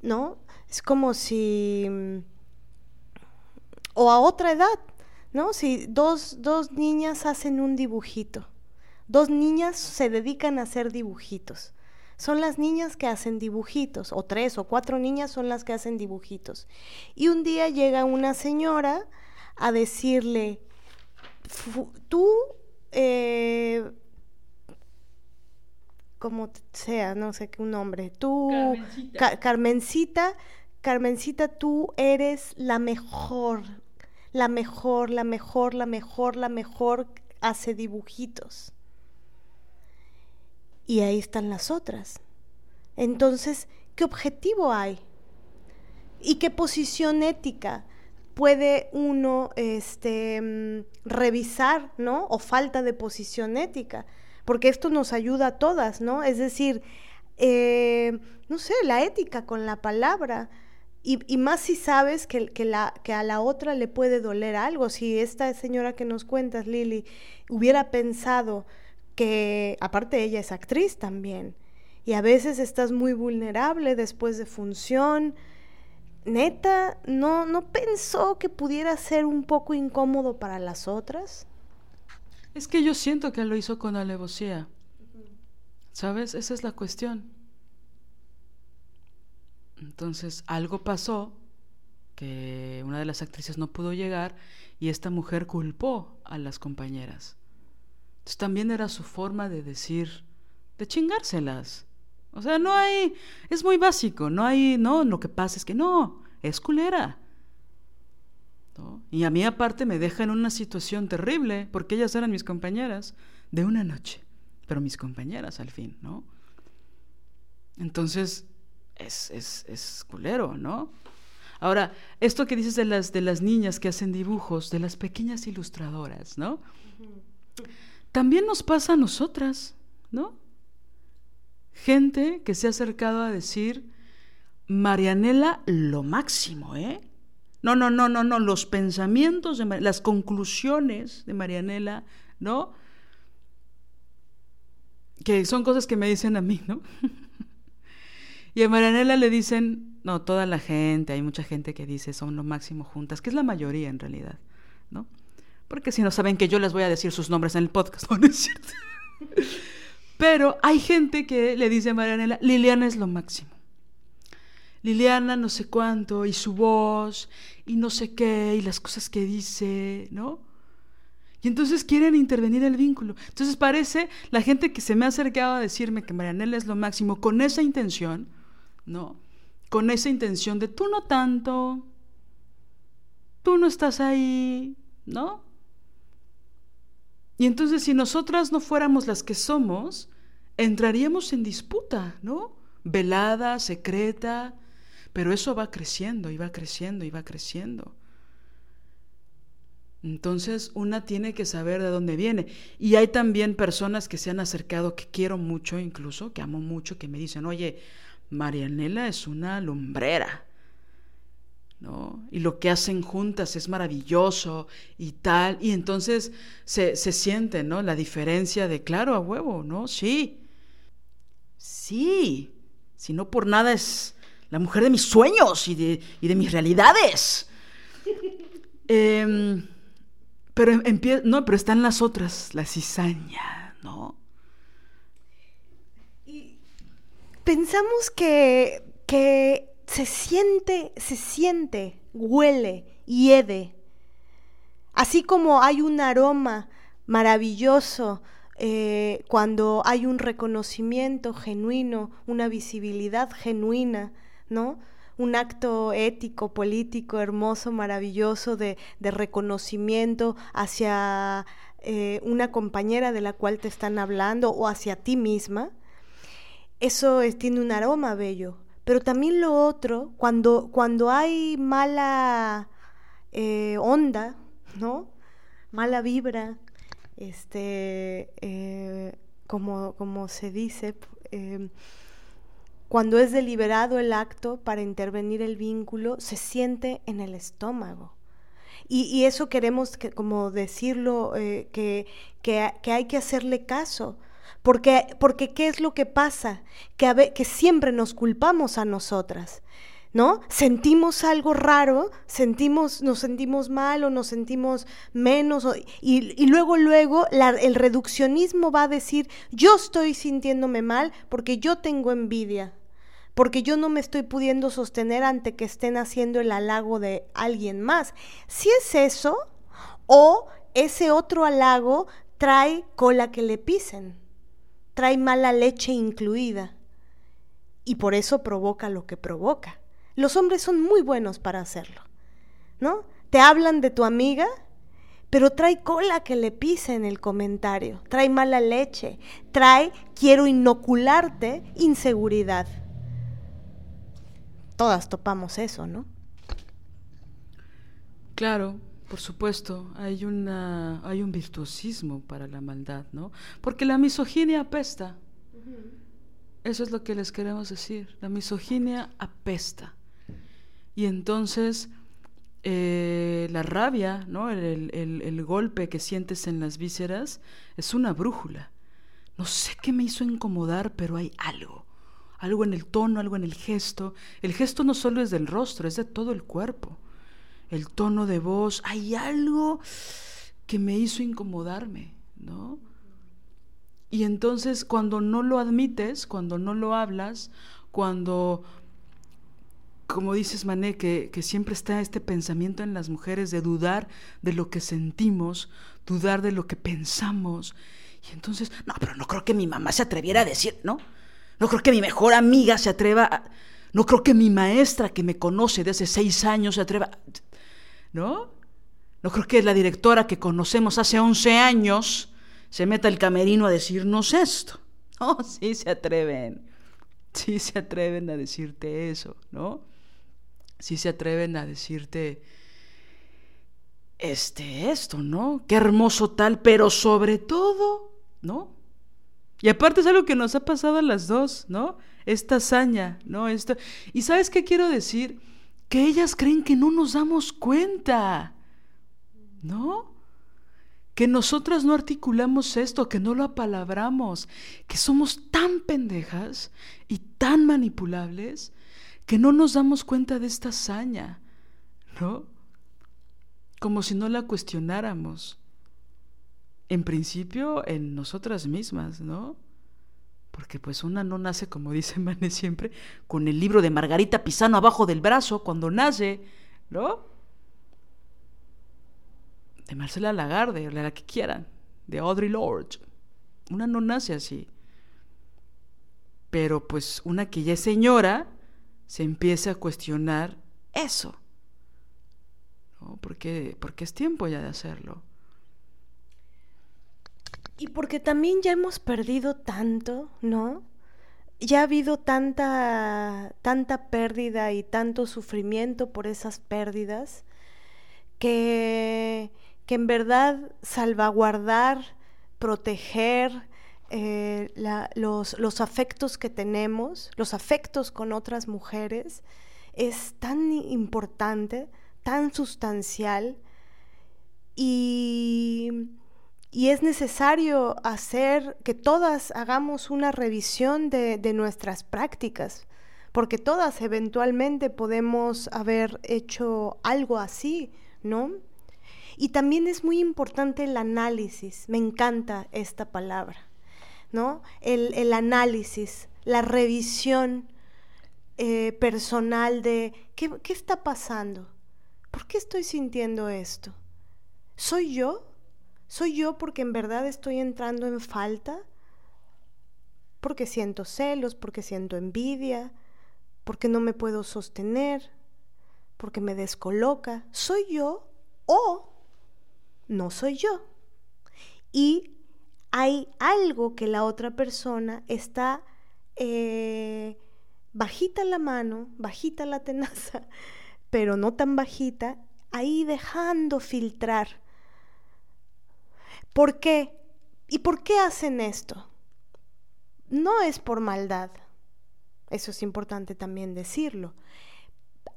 ¿no? Es como si... o a otra edad, ¿no? Si dos, dos niñas hacen un dibujito, dos niñas se dedican a hacer dibujitos son las niñas que hacen dibujitos, o tres o cuatro niñas son las que hacen dibujitos. Y un día llega una señora a decirle, tú, eh, como sea, no sé qué un nombre, tú, Carmencita, Carmencita, tú eres la mejor, la mejor, la mejor, la mejor, la mejor, hace dibujitos y ahí están las otras. Entonces, ¿qué objetivo hay? ¿Y qué posición ética puede uno este, mm, revisar, ¿no? O falta de posición ética, porque esto nos ayuda a todas, ¿no? Es decir, eh, no sé, la ética con la palabra. Y, más si sabes que, que, la, que a la otra le puede doler algo. Si esta señora que nos cuentas, Lili, hubiera pensado que aparte ella es actriz también. Y a veces estás muy vulnerable después de función. Neta, ¿no, no pensó que pudiera ser un poco incómodo para las otras? Es que yo siento que lo hizo con alevosía. ¿Sabes? Esa es la cuestión. Entonces, algo pasó que una de las actrices no pudo llegar y esta mujer culpó a las compañeras también era su forma de decir, de chingárselas. O sea, no hay, es muy básico, no hay, no, lo que pasa es que no, es culera. ¿no? Y a mí aparte me deja en una situación terrible, porque ellas eran mis compañeras de una noche, pero mis compañeras al fin, ¿no? Entonces, es, es, es culero, ¿no? Ahora, esto que dices de las, de las niñas que hacen dibujos, de las pequeñas ilustradoras, ¿no? También nos pasa a nosotras, ¿no? Gente que se ha acercado a decir, Marianela, lo máximo, ¿eh? No, no, no, no, no, los pensamientos, de las conclusiones de Marianela, ¿no? Que son cosas que me dicen a mí, ¿no? y a Marianela le dicen, no, toda la gente, hay mucha gente que dice son lo máximo juntas, que es la mayoría en realidad, ¿no? Porque si no saben que yo les voy a decir sus nombres en el podcast, ¿no, es cierto? Pero hay gente que le dice a Marianela, Liliana es lo máximo. Liliana no sé cuánto, y su voz, y no sé qué, y las cosas que dice, ¿no? Y entonces quieren intervenir el vínculo. Entonces parece la gente que se me ha acercado a decirme que Marianela es lo máximo con esa intención, ¿no? Con esa intención de tú no tanto, tú no estás ahí, ¿no? Y entonces si nosotras no fuéramos las que somos, entraríamos en disputa, ¿no? Velada, secreta, pero eso va creciendo y va creciendo y va creciendo. Entonces una tiene que saber de dónde viene. Y hay también personas que se han acercado, que quiero mucho incluso, que amo mucho, que me dicen, oye, Marianela es una lumbrera. ¿No? Y lo que hacen juntas es maravilloso y tal. Y entonces se, se siente, ¿no? La diferencia de, claro, a huevo, ¿no? Sí. Sí. Si no por nada es la mujer de mis sueños y de, y de mis realidades. eh, pero no, pero están las otras, la cizaña, ¿no? Y pensamos que, que se siente, se siente, huele, hiede. Así como hay un aroma maravilloso eh, cuando hay un reconocimiento genuino, una visibilidad genuina, ¿no? Un acto ético, político, hermoso, maravilloso de, reconocimiento hacia eh, una compañera de la cual te están hablando o hacia ti misma. Eso tiene un aroma bello pero también lo otro, cuando, cuando hay mala eh, onda, ¿no? Mala vibra, este, eh, como, como, se dice, em, cuando es deliberado el acto para intervenir el vínculo, se siente en el estómago. Y, eso queremos que, como decirlo, eh, que, que, que hay que hacerle caso porque, porque ¿qué es lo que pasa? Que, que siempre nos culpamos a nosotras. ¿No? Sentimos algo raro, sentimos, nos sentimos mal o nos sentimos menos, y, luego, luego el reduccionismo va a decir, yo estoy sintiéndome mal porque yo tengo envidia, porque yo no me estoy pudiendo sostener ante que estén haciendo el halago de alguien más. Si es eso, o ese otro halago trae cola que le pisen trae mala leche incluida y por eso provoca lo que provoca. Los hombres son muy buenos para hacerlo, ¿no? Te hablan de tu amiga, pero trae cola que le pise en el comentario, trae mala leche, trae quiero inocularte inseguridad. Todas topamos eso, ¿no? Claro, por supuesto, hay, una, hay un virtuosismo para la maldad, ¿no? Porque la misoginia apesta. Eso es lo que les queremos decir. La misoginia apesta. Y entonces eh, la rabia, ¿no? El, el, golpe que sientes en las vísceras es una brújula. No sé qué me hizo incomodar, pero hay algo. Algo en el tono, algo en el gesto. El gesto no solo es del rostro, es de todo el cuerpo el tono de voz, hay algo que me hizo incomodarme, ¿no? Y entonces cuando no lo admites, cuando no lo hablas, cuando, como dices Mané, que, que siempre está este pensamiento en las mujeres de dudar de lo que sentimos, dudar de lo que pensamos, y entonces, no, pero no creo que mi mamá se atreviera a decir, ¿no? No creo que mi mejor amiga se atreva a... No creo que mi maestra que me conoce de hace seis años se atreva... ¿no? No creo que la directora que conocemos hace 11 años se meta el camerino a decirnos esto. No, sí se atreven. Sí se atreven a decirte eso, ¿no? Sí se atreven a decirte este esto, ¿no? Qué hermoso tal, pero sobre todo, ¿no? Y aparte es algo que nos ha pasado a las dos, ¿no? Esta hazaña, ¿no? Esto. Y ¿sabes qué quiero decir? Que ellas creen que no nos damos cuenta. ¿No? Que nosotras no articulamos esto, que no lo apalabramos, que somos tan pendejas y tan manipulables que no nos damos cuenta de esta hazaña, ¿no? Como si no la cuestionáramos. En principio, en nosotras mismas, ¿no? Porque pues una no nace, como dice Mane siempre, con el libro de Margarita Pisano abajo del brazo cuando nace, ¿no? de Marcela Lagarde, de la que quieran, de Audrey Lorde. Una no nace así. Pero pues una que ya es señora se empieza a cuestionar eso. ¿No? Porque, porque es tiempo ya de hacerlo. Y porque también ya hemos perdido tanto, ¿no? Ya ha habido tanta, tanta pérdida y tanto sufrimiento por esas pérdidas que que en verdad salvaguardar, proteger eh, los, los afectos que tenemos, los afectos con otras mujeres, es tan importante, tan sustancial y, y, es necesario hacer que todas hagamos una revisión de, de, nuestras prácticas, porque todas eventualmente podemos haber hecho algo así, ¿no? Y también es muy importante el análisis, me encanta esta palabra, ¿no? El, análisis, la revisión eh, personal de ¿qué, ¿qué está pasando? ¿Por qué estoy sintiendo esto? ¿Soy yo? ¿Soy yo porque en verdad estoy entrando en falta? Porque siento celos, porque siento envidia, porque no me puedo sostener, porque me descoloca. ¿Soy yo? ¿O no soy yo. Y hay algo que la otra persona está eh, bajita la mano, bajita la tenaza, pero no tan bajita, ahí dejando filtrar. ¿Por qué? ¿Y por qué hacen esto? No es por maldad. Eso es importante también decirlo.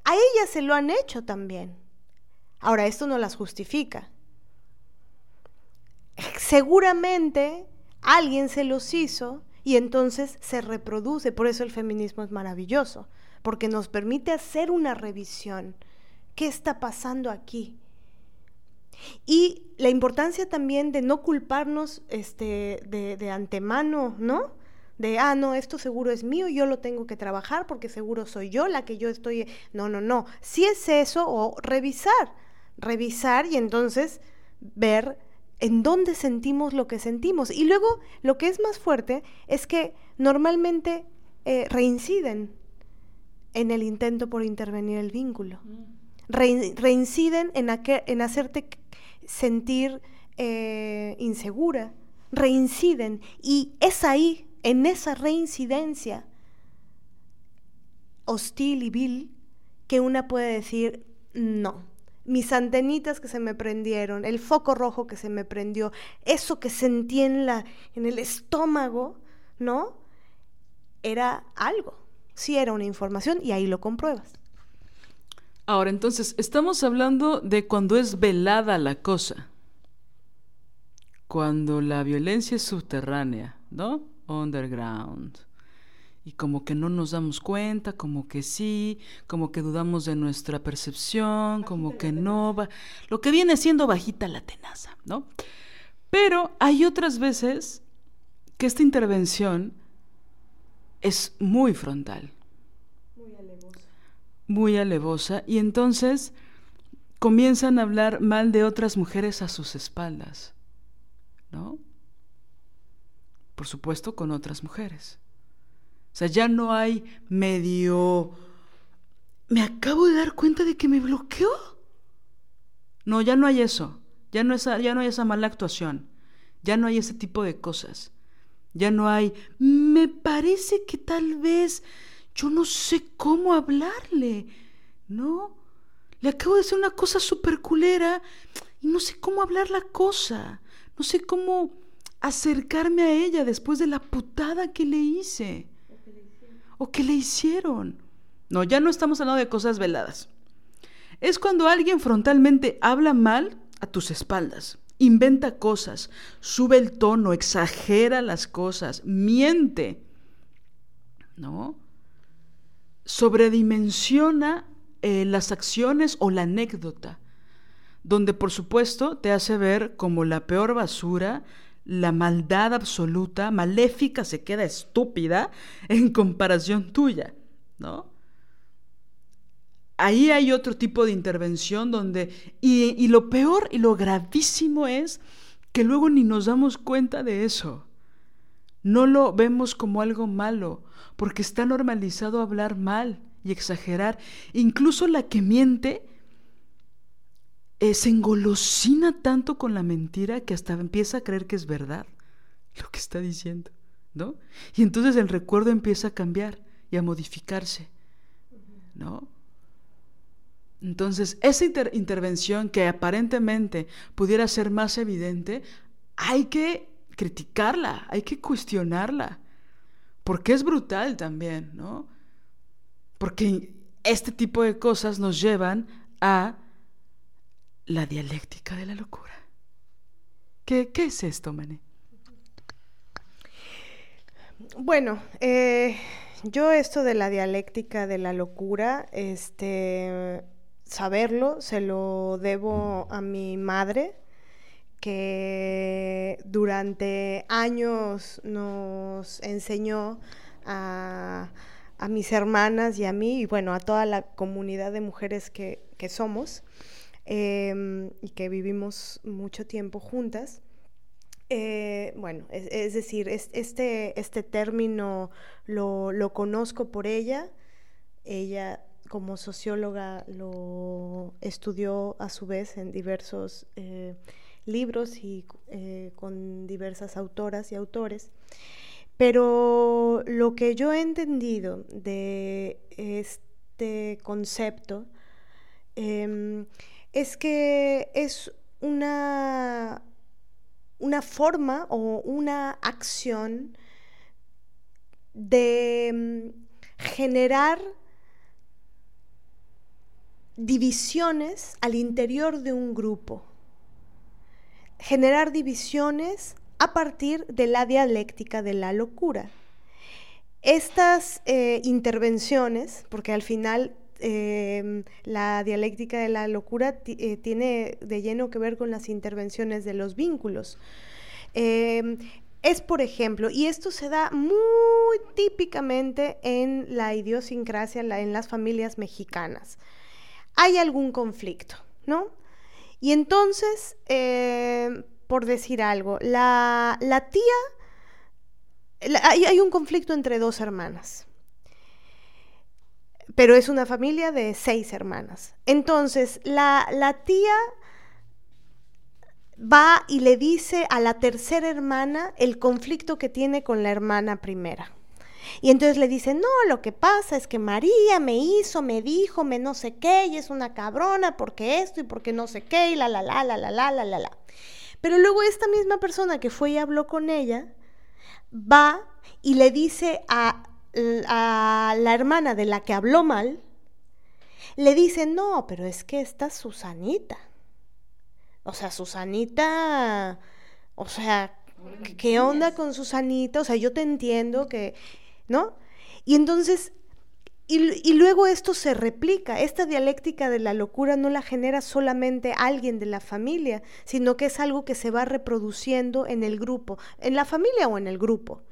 A ellas se lo han hecho también. Ahora, esto no las justifica seguramente alguien se los hizo y entonces se reproduce. Por eso el feminismo es maravilloso, porque nos permite hacer una revisión. ¿Qué está pasando aquí? Y la importancia también de no culparnos este, de, de antemano, ¿no? De, ah, no, esto seguro es mío, yo lo tengo que trabajar porque seguro soy yo la que yo estoy... No, no, no. Si es eso, o revisar, revisar y entonces ver en dónde sentimos lo que sentimos. Y luego lo que es más fuerte es que normalmente eh, reinciden en el intento por intervenir el vínculo. Mm. reinciden en, en, hacerte sentir eh, insegura. Reinciden. Y es ahí, en esa reincidencia hostil y vil, que una puede decir, no, mis antenitas que se me prendieron, el foco rojo que se me prendió, eso que sentí en, la, en el estómago, ¿no? Era algo, sí era una información y ahí lo compruebas. Ahora, entonces, estamos hablando de cuando es velada la cosa, cuando la violencia es subterránea, ¿no? Underground y como que no nos damos cuenta, como que sí, como que dudamos de nuestra percepción, como que no, va, lo que viene siendo bajita la tenaza, ¿no? Pero hay otras veces que esta intervención es muy frontal. Muy alevosa. Y entonces comienzan a hablar mal de otras mujeres a sus espaldas, ¿no? Por supuesto con otras mujeres. O sea, ya no hay medio... Me acabo de dar cuenta de que me bloqueó. No, ya no hay eso. Ya no, ya no hay esa mala actuación. Ya no hay ese tipo de cosas. Ya no hay, me parece que tal vez yo no sé cómo hablarle. ¿No? Le acabo de decir una cosa súper culera y no sé cómo hablar la cosa. No sé cómo acercarme a ella después de la putada que le hice. O que le hicieron. No, ya no estamos hablando de cosas veladas. Es cuando alguien frontalmente habla mal a tus espaldas, inventa cosas, sube el tono, exagera las cosas, miente, ¿no? Sobredimensiona eh, las acciones o la anécdota, donde por supuesto te hace ver como la peor basura, la maldad absoluta, maléfica, se queda estúpida en comparación tuya, ¿no? Ahí hay otro tipo de intervención donde, y, y lo peor y lo gravísimo es que luego ni nos damos cuenta de eso. No lo vemos como algo malo, porque está normalizado hablar mal y exagerar. Incluso la que miente eh, se engolosina tanto con la mentira que hasta empieza a creer que es verdad lo que está diciendo, ¿no? Y entonces el recuerdo empieza a cambiar y a modificarse, ¿no? Entonces, esa intervención que aparentemente pudiera ser más evidente, hay que criticarla, hay que cuestionarla, porque es brutal también, ¿no? Porque este tipo de cosas nos llevan a la dialéctica de la locura. ¿Qué, qué es esto, Mané? Bueno, eh, yo esto de la dialéctica de la locura, este, saberlo, se lo debo a mi madre, que durante años nos enseñó a, mis hermanas y a mí, y bueno, a toda la comunidad de mujeres que, somos em, y que vivimos mucho tiempo juntas. Eh, bueno, es, decir, este, este término lo, lo conozco por ella. Ella como socióloga lo estudió a su vez en diversos eh, libros y eh, con diversas autoras y autores. Pero lo que yo he entendido de este concepto em, es que es una, una forma o una acción de em, generar divisiones al interior de un grupo, generar divisiones a partir de la dialéctica de la locura. Estas eh, intervenciones, porque al final em, la dialéctica de la locura eh, tiene de lleno que ver con las intervenciones de los vínculos. Em, es, por ejemplo, y esto se da muy típicamente en la idiosincrasia, en las familias mexicanas hay algún conflicto, ¿no? Y entonces, eh, por decir algo, la, tía, hay, un conflicto entre dos hermanas, pero es una familia de seis hermanas. Entonces, la, la tía va y le dice a la tercera hermana el conflicto que tiene con la hermana primera. Y entonces le dice, no, lo que pasa es que María me hizo, me dijo, me no sé qué, y es una cabrona porque esto y porque no sé qué, y la, la, la, la, la, la, la, la, la. Pero luego esta misma persona que fue y habló con ella, va y le dice a, a la hermana de la que habló mal, le dice, no, pero es que esta Susanita. O sea, Susanita, o sea, ¿qué onda con Susanita? O sea, yo te entiendo que ¿no? Y entonces, y, luego esto se replica, esta dialéctica de la locura no la genera solamente alguien de la familia, sino que es algo que se va reproduciendo en el grupo, en la familia o en el grupo.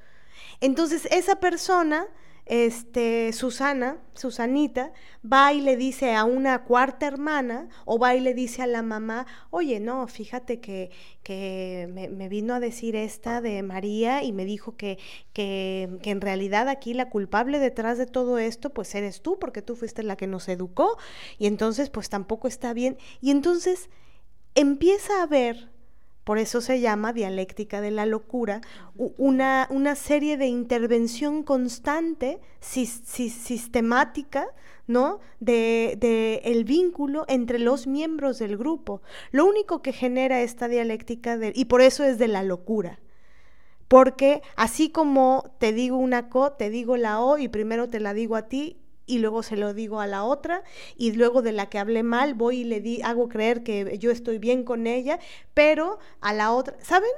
Entonces, esa persona este, Susana, Susanita, va y le dice a una cuarta hermana o va y le dice a la mamá, oye, no, fíjate que, que me, vino a decir esta de María y me dijo que, que, que, en realidad aquí la culpable detrás de todo esto, pues eres tú, porque tú fuiste la que nos educó y entonces pues tampoco está bien. Y entonces empieza a ver, por eso se llama dialéctica de la locura, una, una serie de intervención constante, sistemática, ¿no? De, de, el vínculo entre los miembros del grupo. Lo único que genera esta dialéctica, y por eso es de la locura. Porque así como te digo una co, te digo la o y primero te la digo a ti y luego se lo digo a la otra y luego de la que hablé mal voy y le di, hago creer que yo estoy bien con ella, pero a la otra, ¿saben?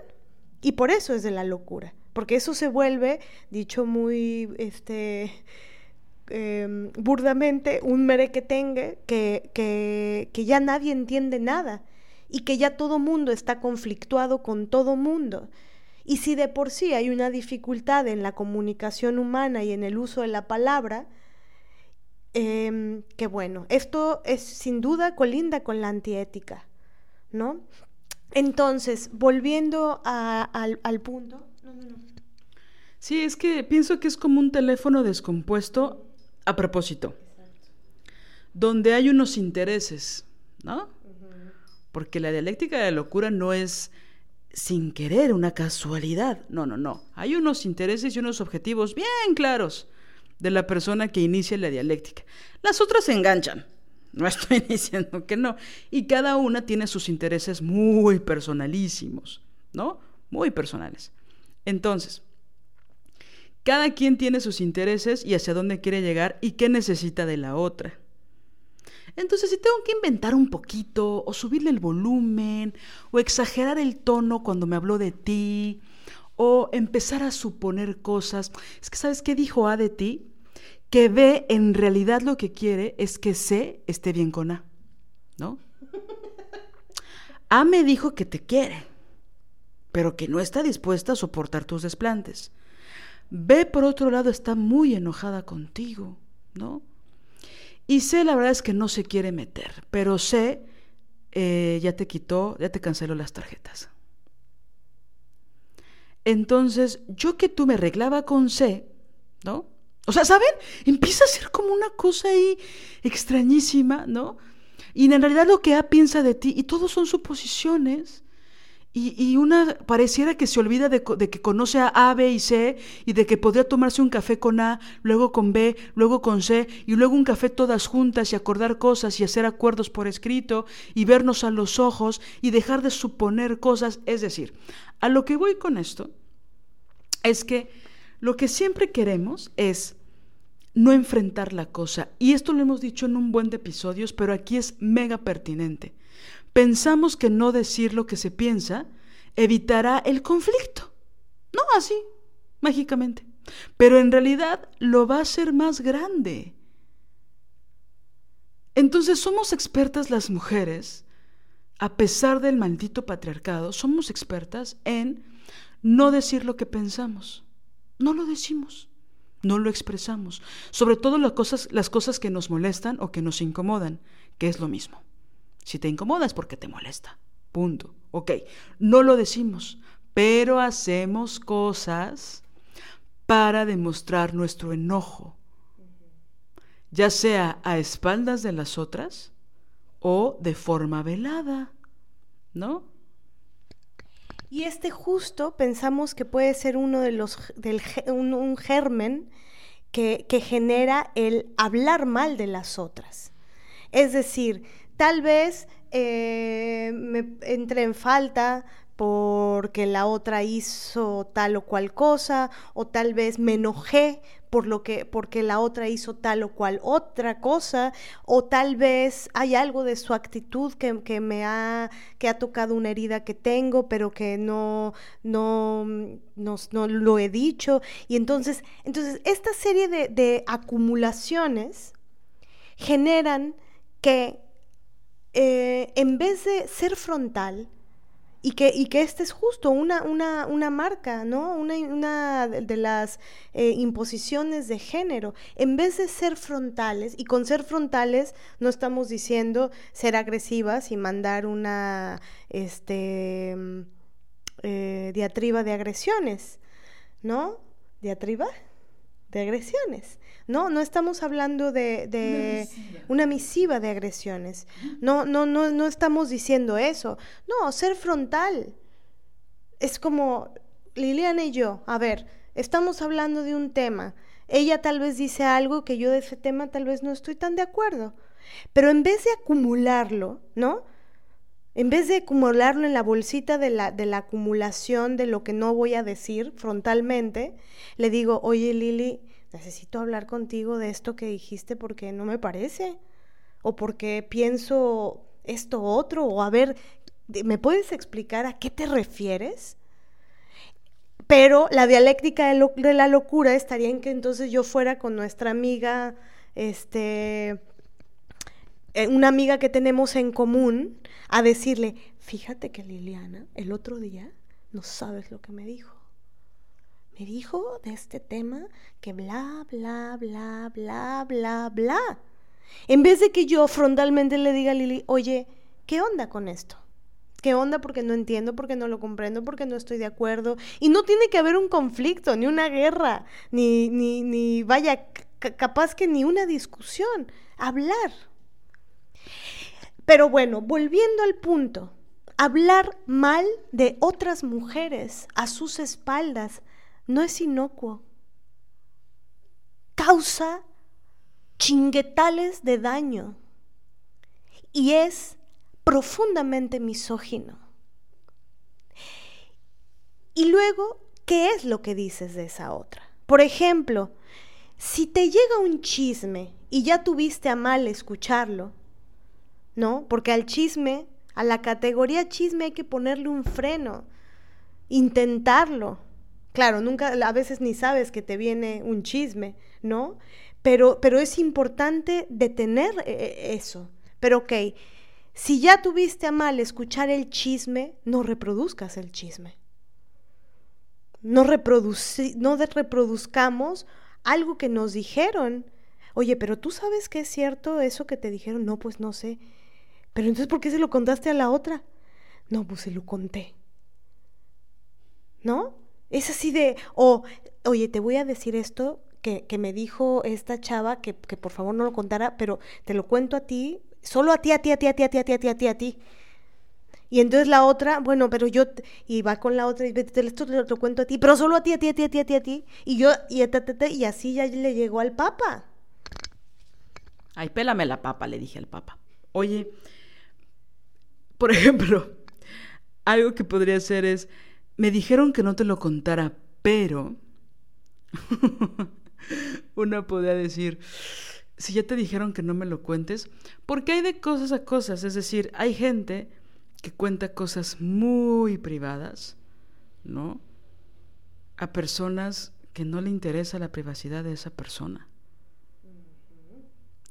Y por eso es de la locura, porque eso se vuelve, dicho muy, este, em, burdamente, un merequetengue que, que, que ya nadie entiende nada y que ya todo mundo está conflictuado con todo mundo. Y si de por sí hay una dificultad en la comunicación humana y en el uso de la palabra, eh, que bueno, esto es sin duda colinda con la antiética, ¿no? Entonces, volviendo al, al, punto. No, no, no. Sí, es que pienso que es como un teléfono descompuesto a propósito, donde hay unos intereses, ¿no? Porque la dialéctica de la locura no es sin querer una casualidad, no, no, no. Hay unos intereses y unos objetivos bien claros de la persona que inicia la dialéctica. Las otras se enganchan. No estoy diciendo que no. Y cada una tiene sus intereses muy personalísimos, ¿no? Muy personales. Entonces, cada quien tiene sus intereses y hacia dónde quiere llegar y qué necesita de la otra. Entonces, si tengo que inventar un poquito, o subirle el volumen, o exagerar el tono cuando me habló de ti, o empezar a suponer cosas. Es que, ¿sabes qué dijo A de ti? Que B en realidad lo que quiere es que C esté bien con A, ¿no? A me dijo que te quiere, pero que no está dispuesta a soportar tus desplantes. B, por otro lado, está muy enojada contigo, ¿no? Y C, la verdad es que no se quiere meter, pero C eh, ya te quitó, ya te canceló las tarjetas. Entonces, yo que tú me arreglaba con C, ¿no? O sea, ¿saben? Empieza a ser como una cosa ahí extrañísima, ¿no? Y en realidad lo que A piensa de ti, y todos son suposiciones. Y, y una pareciera que se olvida de, de, que conoce a A, B y C, y de que podría tomarse un café con A, luego con B, luego con C, y luego un café todas juntas y acordar cosas y hacer acuerdos por escrito, y vernos a los ojos y dejar de suponer cosas. Es decir, a lo que voy con esto es que lo que siempre queremos es no enfrentar la cosa. Y esto lo hemos dicho en un buen de episodios, pero aquí es mega pertinente. Pensamos que no decir lo que se piensa evitará el conflicto. No así, mágicamente. Pero en realidad lo va a hacer más grande. Entonces somos expertas las mujeres, a pesar del maldito patriarcado, somos expertas en no decir lo que pensamos. No lo decimos, no lo expresamos. Sobre todo las cosas, las cosas que nos molestan o que nos incomodan, que es lo mismo. Si te incomoda es porque te molesta. Punto. Ok, no lo decimos, pero hacemos cosas para demostrar nuestro enojo, ya sea a espaldas de las otras o de forma velada, ¿no? Y este justo pensamos que puede ser uno de los, del, un, germen que, que genera el hablar mal de las otras. Es decir, tal vez eh, me entre en falta porque la otra hizo tal o cual cosa, o tal vez me enojé por lo que, porque la otra hizo tal o cual otra cosa, o tal vez hay algo de su actitud que, que me ha, que ha tocado una herida que tengo, pero que no, no, no, no lo he dicho. Y entonces, entonces esta serie de, acumulaciones generan que eh, en vez de ser frontal, y que, y que este es justo una, una, una marca, ¿no? Una, una de las eh, imposiciones de género. En vez de ser frontales, y con ser frontales no estamos diciendo ser agresivas y mandar una este, eh, diatriba de agresiones, ¿no? ¿Diatriba? de agresiones. No, no estamos hablando de, una, misiva. de agresiones. No, no, no, no estamos diciendo eso. No, ser frontal. Es como Liliana y yo, a ver, estamos hablando de un tema. Ella tal vez dice algo que yo de ese tema tal vez no estoy tan de acuerdo. Pero en vez de acumularlo, ¿no? En vez de acumularlo en la bolsita de la, de la acumulación de lo que no voy a decir frontalmente, le digo, oye Lili, necesito hablar contigo de esto que dijiste porque no me parece, o porque pienso esto otro, o a ver, ¿me puedes explicar a qué te refieres? Pero la dialéctica de, de la locura estaría en que entonces yo fuera con nuestra amiga, este, eh, una amiga que tenemos en común, a decirle, fíjate que Liliana el otro día no sabes lo que me dijo. Me dijo de este tema que bla, bla, bla, bla, bla, bla. En vez de que yo frontalmente le diga a Lili, oye, ¿qué onda con esto? ¿Qué onda? Porque no entiendo, porque no lo comprendo, porque no estoy de acuerdo. Y no tiene que haber un conflicto, ni una guerra, ni, ni, ni vaya, capaz que ni una discusión. Hablar. Pero bueno, volviendo al punto, hablar mal de otras mujeres a sus espaldas no es inocuo. Causa chinguetales de daño y es profundamente misógino. Y luego, ¿qué es lo que dices de esa otra? Por ejemplo, si te llega un chisme y ya tuviste a mal escucharlo, ¿no? Porque al chisme, a la categoría chisme hay que ponerle un freno, intentarlo. Claro, nunca, a veces ni sabes que te viene un chisme, ¿no? Pero, pero es importante detener eh, eh, eso. Pero ok, si ya tuviste a mal escuchar el chisme, no reproduzcas el chisme. No, no reproduzcamos algo que nos dijeron. Oye, pero tú sabes que es cierto eso que te dijeron. No, pues no sé. Pero entonces, ¿por qué se lo contaste a la otra? No, pues se lo conté. ¿No? Es así de, o, oh, oye, te voy a decir esto que, que me dijo esta chava que, que, por favor no lo contara, pero te lo cuento a ti, solo a ti, a ti, a ti, a ti, a ti, a ti, a ti, a ti. A ti. Y entonces la otra, bueno, pero yo, y va con la otra, y esto te lo, cuento a ti, pero solo a ti, a ti, a ti, a ti, a ti, a ti. Y yo, y, a, ta, ta, ta, y así ya le llegó al papa. Ay, pélame la papa, le dije al papa. Oye, por ejemplo, algo que podría hacer es, me dijeron que no te lo contara, pero una podría decir, si ya te dijeron que no me lo cuentes, porque hay de cosas a cosas, es decir, hay gente que cuenta cosas muy privadas, ¿no? A personas que no le interesa la privacidad de esa persona.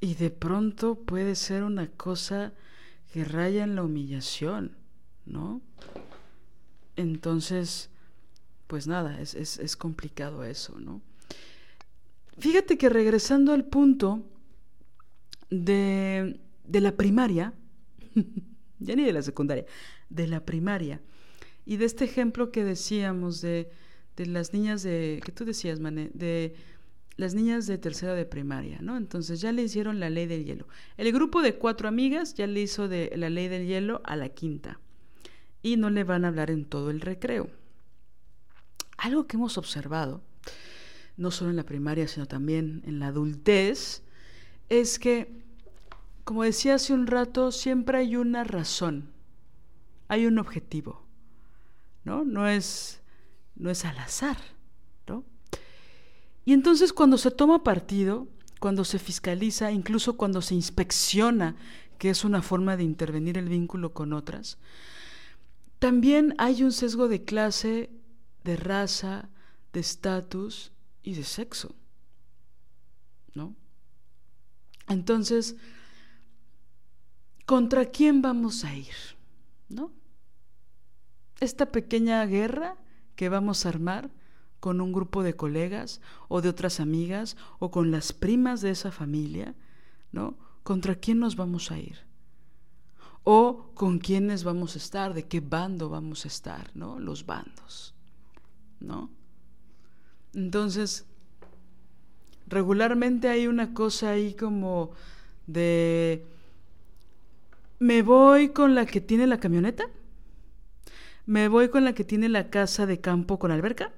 Y de pronto puede ser una cosa que raya en la humillación, ¿no? Entonces, pues nada, es, es, complicado eso, ¿no? Fíjate que regresando al punto de, de la primaria, ya ni de la secundaria, de la primaria, y de este ejemplo que decíamos de, de las niñas de, que tú decías, Mané, de las niñas de tercera de primaria, ¿no? Entonces ya le hicieron la ley del hielo. El grupo de cuatro amigas ya le hizo de la ley del hielo a la quinta y no le van a hablar en todo el recreo. Algo que hemos observado, no solo en la primaria, sino también en la adultez, es que, como decía hace un rato, siempre hay una razón, hay un objetivo, ¿no? No es, no es al azar, ¿no? Y entonces cuando se toma partido, cuando se fiscaliza, incluso cuando se inspecciona, que es una forma de intervenir el vínculo con otras, también hay un sesgo de clase, de raza, de estatus y de sexo. ¿No? Entonces, ¿contra quién vamos a ir? ¿No? Esta pequeña guerra que vamos a armar con un grupo de colegas o de otras amigas o con las primas de esa familia, ¿no? ¿Contra quién nos vamos a ir? O con quiénes vamos a estar, de qué bando vamos a estar, ¿no? Los bandos, ¿no? Entonces, regularmente hay una cosa ahí como de... Me voy con la que tiene la camioneta. Me voy con la que tiene la casa de campo con alberca.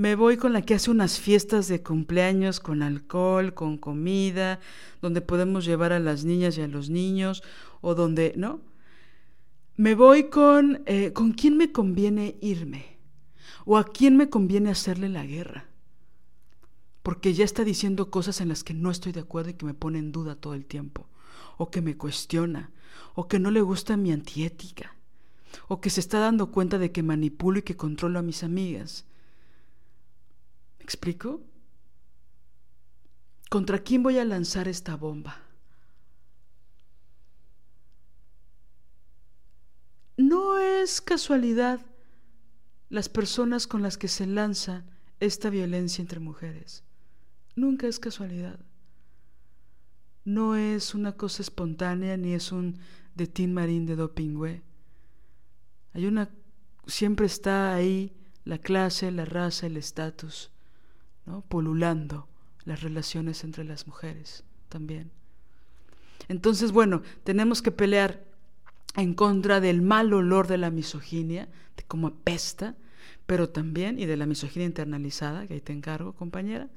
Me voy con la que hace unas fiestas de cumpleaños con alcohol, con comida, donde podemos llevar a las niñas y a los niños, o donde, ¿no? Me voy con... Eh, ¿Con quién me conviene irme? ¿O a quién me conviene hacerle la guerra? Porque ya está diciendo cosas en las que no estoy de acuerdo y que me pone en duda todo el tiempo, o que me cuestiona, o que no le gusta mi antiética, o que se está dando cuenta de que manipulo y que controlo a mis amigas explico? ¿Contra quién voy a lanzar esta bomba? No es casualidad las personas con las que se lanza esta violencia entre mujeres. Nunca es casualidad. No es una cosa espontánea ni es un de Tin Marín de Dopingüe. Hay una siempre está ahí la clase, la raza, el estatus polulando las relaciones entre las mujeres también. Entonces, bueno, tenemos que pelear en contra del mal olor de la misoginia, de cómo apesta, pero también, y de la misoginia internalizada, que ahí te encargo, compañera,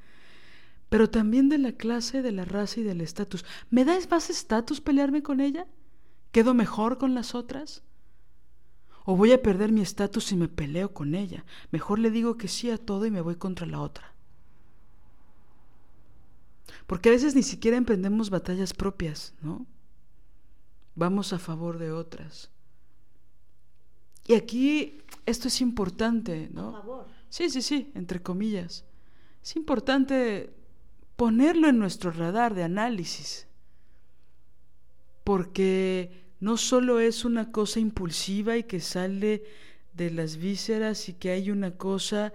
pero también de la clase, de la raza y del estatus. ¿Me da más estatus pelearme con ella? ¿Quedo mejor con las otras? ¿O voy a perder mi estatus si me peleo con ella? Mejor le digo que sí a todo y me voy contra la otra. Porque a veces ni siquiera emprendemos batallas propias, ¿no? Vamos a favor de otras. Y aquí esto es importante, ¿no? A favor. Sí, sí, sí, entre comillas. Es importante ponerlo en nuestro radar de análisis. Porque no solo es una cosa impulsiva y que sale de las vísceras y que hay una cosa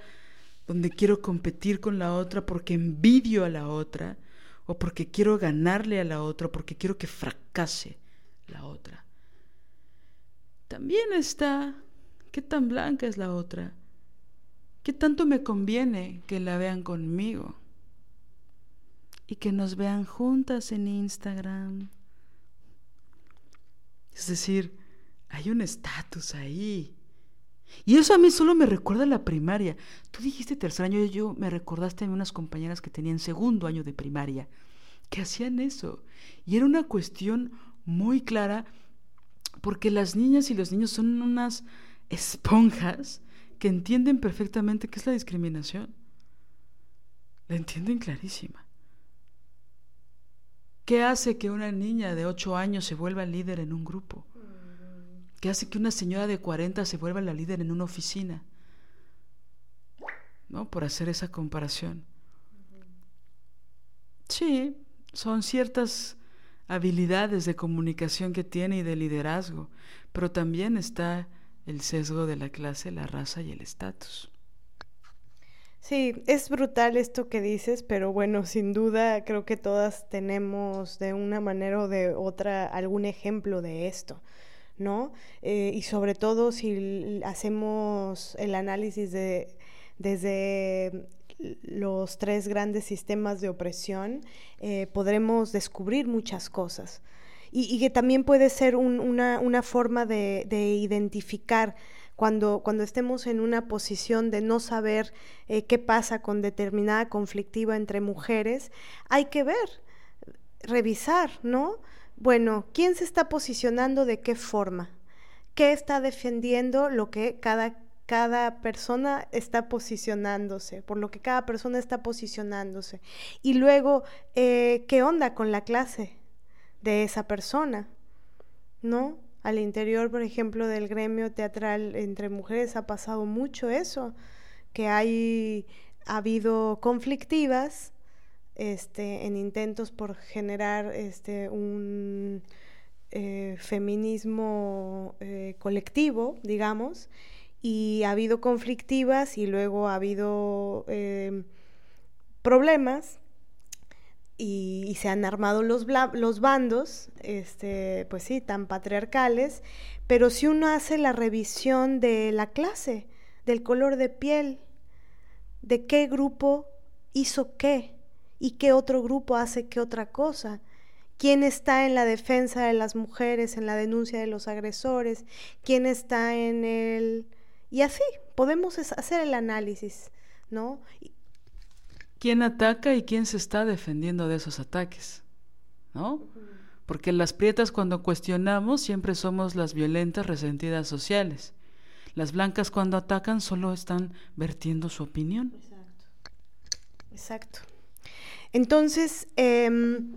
donde quiero competir con la otra porque envidio a la otra, o porque quiero ganarle a la otra, o porque quiero que fracase la otra. También está qué tan blanca es la otra, qué tanto me conviene que la vean conmigo y que nos vean juntas en Instagram. Es decir, hay un estatus ahí. Y eso a mí solo me recuerda la primaria. Tú dijiste tercer año, yo me recordaste a unas compañeras que tenían segundo año de primaria, que hacían eso. Y era una cuestión muy clara, porque las niñas y los niños son unas esponjas que entienden perfectamente qué es la discriminación. La entienden clarísima. ¿Qué hace que una niña de 8 años se vuelva líder en un grupo? ¿Qué hace que una señora de 40 se vuelva la líder en una oficina? ¿No? Por hacer esa comparación. Sí, son ciertas habilidades de comunicación que tiene y de liderazgo, pero también está el sesgo de la clase, la raza y el estatus. Sí, es brutal esto que dices, pero bueno, sin duda creo que todas tenemos de una manera o de otra algún ejemplo de esto. ¿No? Eh, y sobre todo si hacemos el análisis de, desde los tres grandes sistemas de opresión, eh, podremos descubrir muchas cosas. Y, que también puede ser una, forma de, identificar cuando, cuando, estemos en una posición de no saber eh, qué pasa con determinada conflictiva entre mujeres, hay que ver, revisar, ¿no? Bueno, ¿quién se está posicionando de qué forma? ¿Qué está defendiendo lo que cada, cada persona está posicionándose? Por lo que cada persona está posicionándose. Y luego, eh, ¿qué onda con la clase de esa persona? ¿No? Al interior, por ejemplo, del gremio teatral entre mujeres ha pasado mucho eso, que hay ha habido conflictivas este, en intentos por generar este, un eh, feminismo eh, colectivo, digamos, y ha habido conflictivas y luego ha habido eh, problemas y, se han armado los, bandos, este, pues sí, tan patriarcales, pero si uno hace la revisión de la clase, del color de piel, de qué grupo hizo qué, y qué otro grupo hace qué otra cosa. ¿Quién está en la defensa de las mujeres, en la denuncia de los agresores? ¿Quién está en el... Y así, podemos hacer el análisis, ¿no? ¿Quién ataca y quién se está defendiendo de esos ataques? ¿No? Porque las prietas cuando cuestionamos siempre somos las violentas resentidas sociales. Las blancas cuando atacan solo están vertiendo su opinión. Exacto. Exacto. Entonces, em,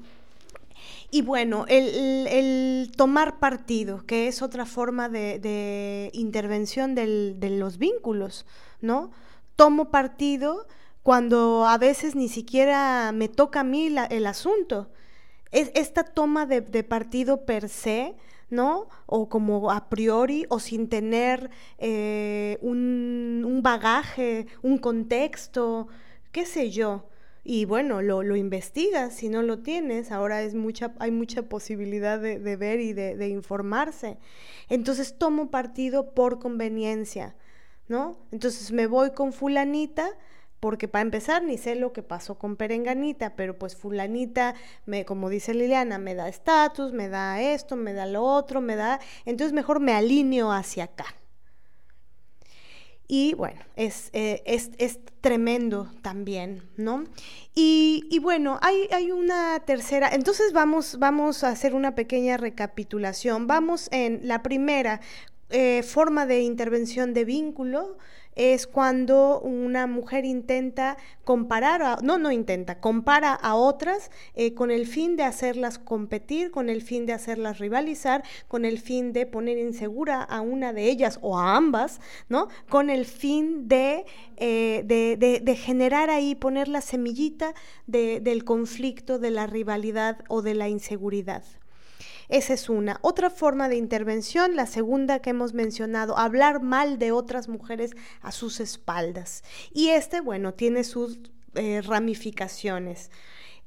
y bueno, el, tomar partido, que es otra forma de, intervención de los vínculos, ¿no? Tomo partido cuando a veces ni siquiera me toca a mí el asunto. Es, esta toma de, partido per se, ¿no? O como a priori, o sin tener eh, un, un bagaje, un contexto, qué sé yo y bueno, lo, lo, investigas, si no lo tienes, ahora es mucha, hay mucha posibilidad de, ver y de, informarse. Entonces tomo partido por conveniencia, ¿no? Entonces me voy con fulanita, porque para empezar ni sé lo que pasó con Perenganita, pero pues fulanita, me, como dice Liliana, me da estatus, me da esto, me da lo otro, me da... Entonces mejor me alineo hacia acá. Y bueno, es, eh, es, es tremendo también, ¿no? Y, y bueno, hay, hay, una tercera, entonces vamos, vamos a hacer una pequeña recapitulación. Vamos en la primera eh, forma de intervención de vínculo, es cuando una mujer intenta comparar, no, no intenta, compara a otras eh, con el fin de hacerlas competir, con el fin de hacerlas rivalizar, con el fin de poner insegura a una de ellas o a ambas, ¿no? Con el fin de, eh, de, generar ahí, poner la semillita del conflicto, de la rivalidad o de la inseguridad. Esa es una. Otra forma de intervención, la segunda que hemos mencionado, hablar mal de otras mujeres a sus espaldas. Y este, bueno, tiene sus eh, ramificaciones.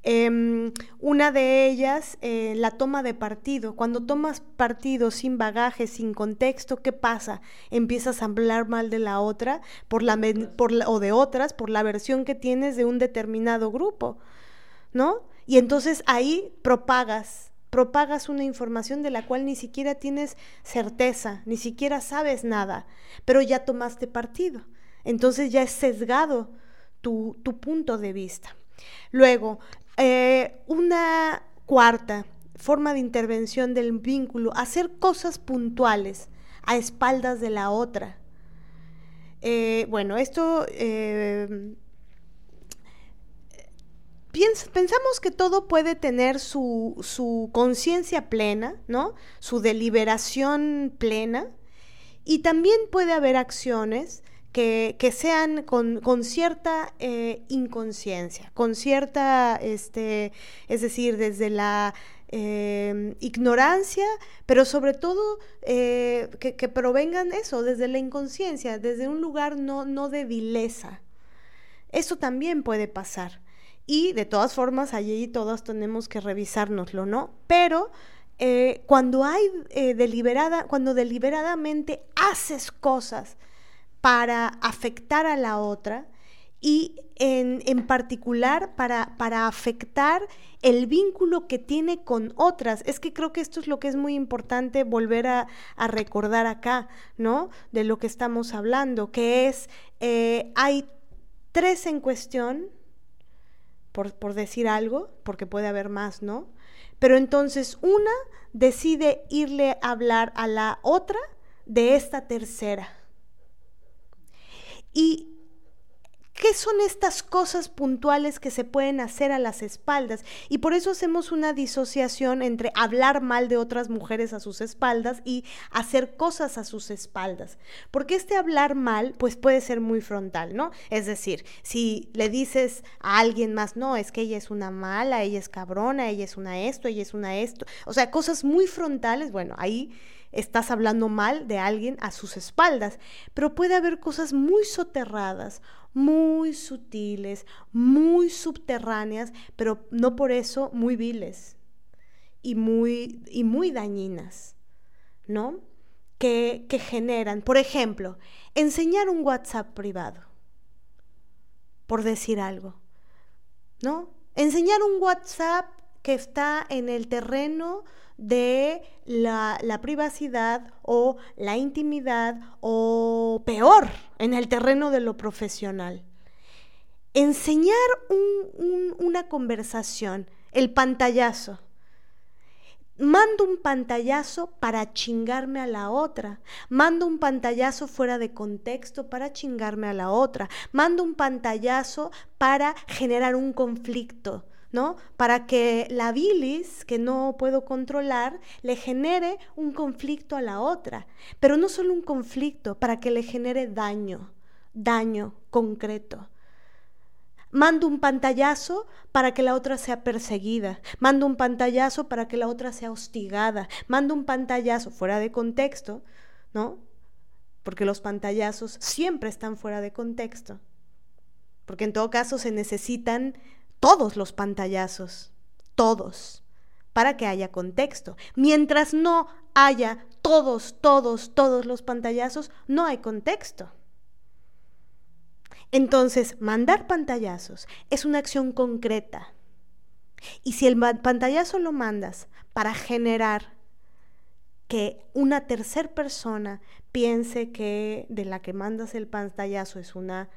Em, una de ellas, eh, la toma de partido. Cuando tomas partido sin bagaje, sin contexto, ¿qué pasa? Empiezas a hablar mal de la otra por la, por o de otras por la versión que tienes de un determinado grupo, ¿no? Y entonces ahí propagas propagas una información de la cual ni siquiera tienes certeza, ni siquiera sabes nada, pero ya tomaste partido. Entonces ya es sesgado tu, punto de vista. Luego, eh, una cuarta forma de intervención del vínculo, hacer cosas puntuales a espaldas de la otra. Eh, bueno, esto eh, pensamos que todo puede tener su, conciencia plena, ¿no? Su deliberación plena. Y también puede haber acciones que, sean con, cierta eh, inconsciencia, con cierta, este, es decir, desde la eh, ignorancia, pero sobre todo eh, que, provengan eso, desde la inconsciencia, desde un lugar no, no de vileza. Eso también puede pasar. Y de todas formas, allí todos tenemos que revisárnoslo, ¿no? Pero eh, cuando hay eh, deliberada, cuando deliberadamente haces cosas para afectar a la otra y en, particular para, para afectar el vínculo que tiene con otras. Es que creo que esto es lo que es muy importante volver a, recordar acá, ¿no? De lo que estamos hablando, que es, eh, hay tres en cuestión por, decir algo, porque puede haber más, ¿no? Pero entonces una decide irle a hablar a la otra de esta tercera. Y ¿Qué son estas cosas puntuales que se pueden hacer a las espaldas? Y por eso hacemos una disociación entre hablar mal de otras mujeres a sus espaldas y hacer cosas a sus espaldas. Porque este hablar mal, pues puede ser muy frontal, ¿no? Es decir, si le dices a alguien más, no, es que ella es una mala, ella es cabrona, ella es una esto, ella es una esto, o sea, cosas muy frontales, bueno, ahí estás hablando mal de alguien a sus espaldas, pero puede haber cosas muy soterradas muy sutiles, muy subterráneas, pero no por eso muy viles y muy, y muy dañinas, ¿no? Que, que generan, por ejemplo, enseñar un WhatsApp privado, por decir algo, ¿no? Enseñar un WhatsApp que está en el terreno de la, la, privacidad o la intimidad o peor, en el terreno de lo profesional. Enseñar una conversación, el pantallazo. Mando un pantallazo para chingarme a la otra. Mando un pantallazo fuera de contexto para chingarme a la otra. Mando un pantallazo para generar un conflicto ¿no? Para que la bilis, que no puedo controlar, le genere un conflicto a la otra. Pero no solo un conflicto, para que le genere daño, daño concreto. Mando un pantallazo para que la otra sea perseguida. Mando un pantallazo para que la otra sea hostigada. Mando un pantallazo fuera de contexto, ¿no? Porque los pantallazos siempre están fuera de contexto. Porque en todo caso se necesitan todos los pantallazos, todos, para que haya contexto. Mientras no haya todos, todos, todos los pantallazos, no hay contexto. Entonces, mandar pantallazos es una acción concreta. Y si el pantallazo lo mandas para generar que una tercera persona piense que de la que mandas el pantallazo es una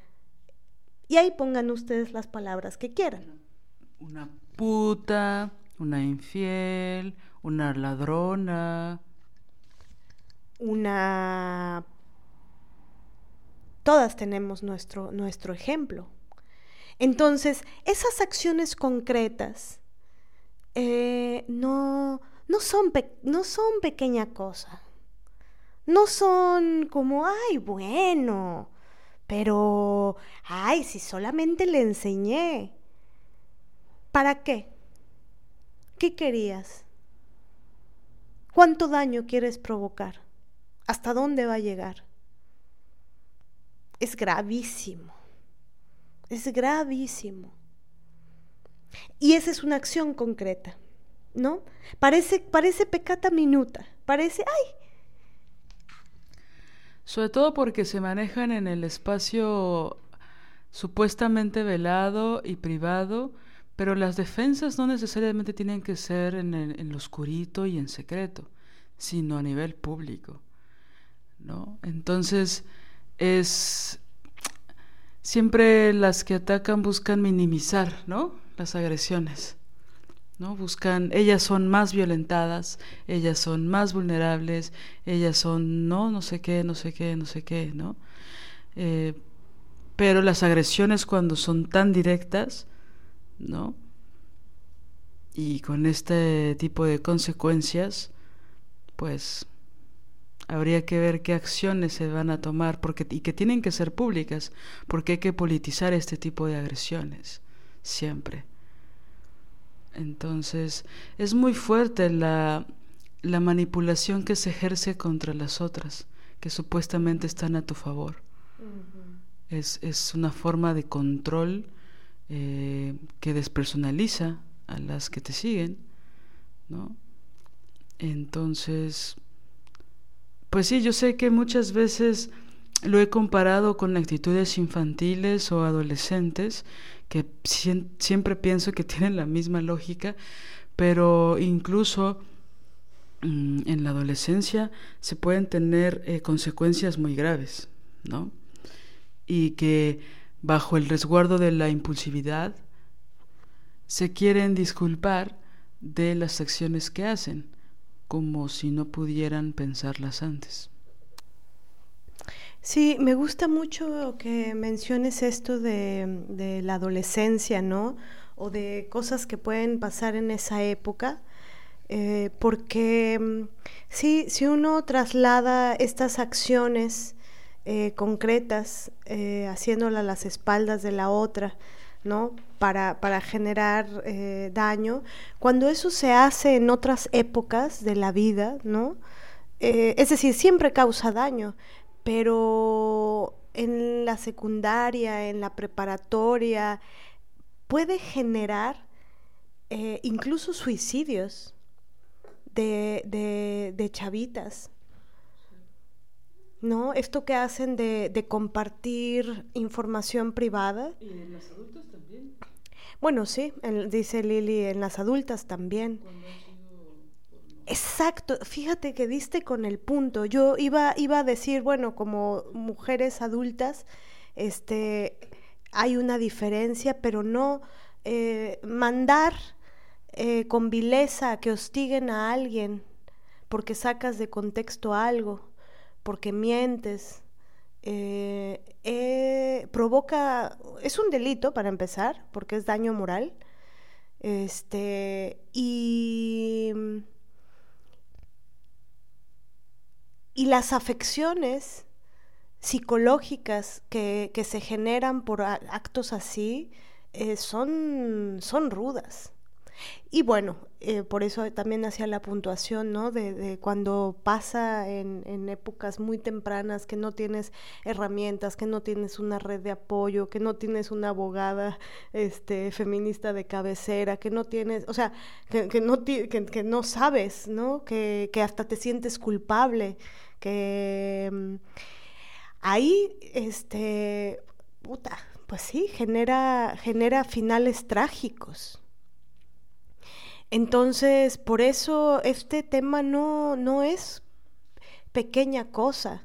y ahí pongan ustedes las palabras que quieran. Una puta, una infiel, una ladrona. Una... Todas tenemos nuestro, nuestro ejemplo. Entonces, esas acciones concretas eh, no, no, son no son pequeña cosa. No son como, ay, bueno, pero, ay, si solamente le enseñé. ¿Para qué? ¿Qué querías? ¿Cuánto daño quieres provocar? ¿Hasta dónde va a llegar? Es gravísimo. Es gravísimo. Y esa es una acción concreta, ¿no? Parece, parece pecata minuta, parece, ay, sobre todo porque se manejan en el espacio supuestamente velado y privado, pero las defensas no necesariamente tienen que ser en, el, lo oscurito y en secreto, sino a nivel público. ¿no? Entonces, es siempre las que atacan buscan minimizar ¿no? las agresiones. ¿No? Buscan, ellas son más violentadas, ellas son más vulnerables, ellas son no, no sé qué, no sé qué, no sé qué, ¿no? Eh, pero las agresiones cuando son tan directas, ¿no? Y con este tipo de consecuencias, pues habría que ver qué acciones se van a tomar porque, y que tienen que ser públicas, porque hay que politizar este tipo de agresiones, siempre. Entonces, es muy fuerte la, la manipulación que se ejerce contra las otras, que supuestamente están a tu favor. es, es, una forma de control eh, que despersonaliza a las que te siguen, ¿no? Entonces, pues sí, yo sé que muchas veces lo he comparado con actitudes infantiles o adolescentes que siempre pienso que tienen la misma lógica, pero incluso mm, en la adolescencia se pueden tener eh, consecuencias muy graves, ¿no? Y que bajo el resguardo de la impulsividad se quieren disculpar de las acciones que hacen, como si no pudieran pensarlas antes. Sí, me gusta mucho que menciones esto de, la adolescencia, ¿no? O de cosas que pueden pasar en esa época, eh, porque mm, sí, si uno traslada estas acciones eh, concretas, eh, haciéndolas a las espaldas de la otra, ¿no? Para, para generar daño, cuando eso se hace en otras épocas de la vida, ¿no? es decir, siempre causa daño, pero en la secundaria, en la preparatoria, puede generar eh, incluso suicidios de, chavitas. ¿No? Esto que hacen de, compartir información privada. ¿Y en los adultos también? Bueno, sí, dice Lili, en las adultas también. Exacto, fíjate que diste con el punto. Yo iba, iba a decir, bueno, como mujeres adultas, este, hay una diferencia, pero no eh, mandar eh, con vileza que hostiguen a alguien porque sacas de contexto algo, porque mientes, eh, provoca, es un delito para empezar, porque es daño moral, este, y, y las afecciones psicológicas que, que, se generan por actos así eh, son, son rudas. Y bueno, eh, por eso también hacía la puntuación, ¿no? De, cuando pasa en, épocas muy tempranas que no tienes herramientas, que no tienes una red de apoyo, que no tienes una abogada este, feminista de cabecera, que no tienes, o sea, que, no, que, no sabes, ¿no? Que, hasta te sientes culpable, que mm, ahí, este, puta, pues sí, genera, genera finales trágicos. Entonces, por eso este tema no, no es pequeña cosa.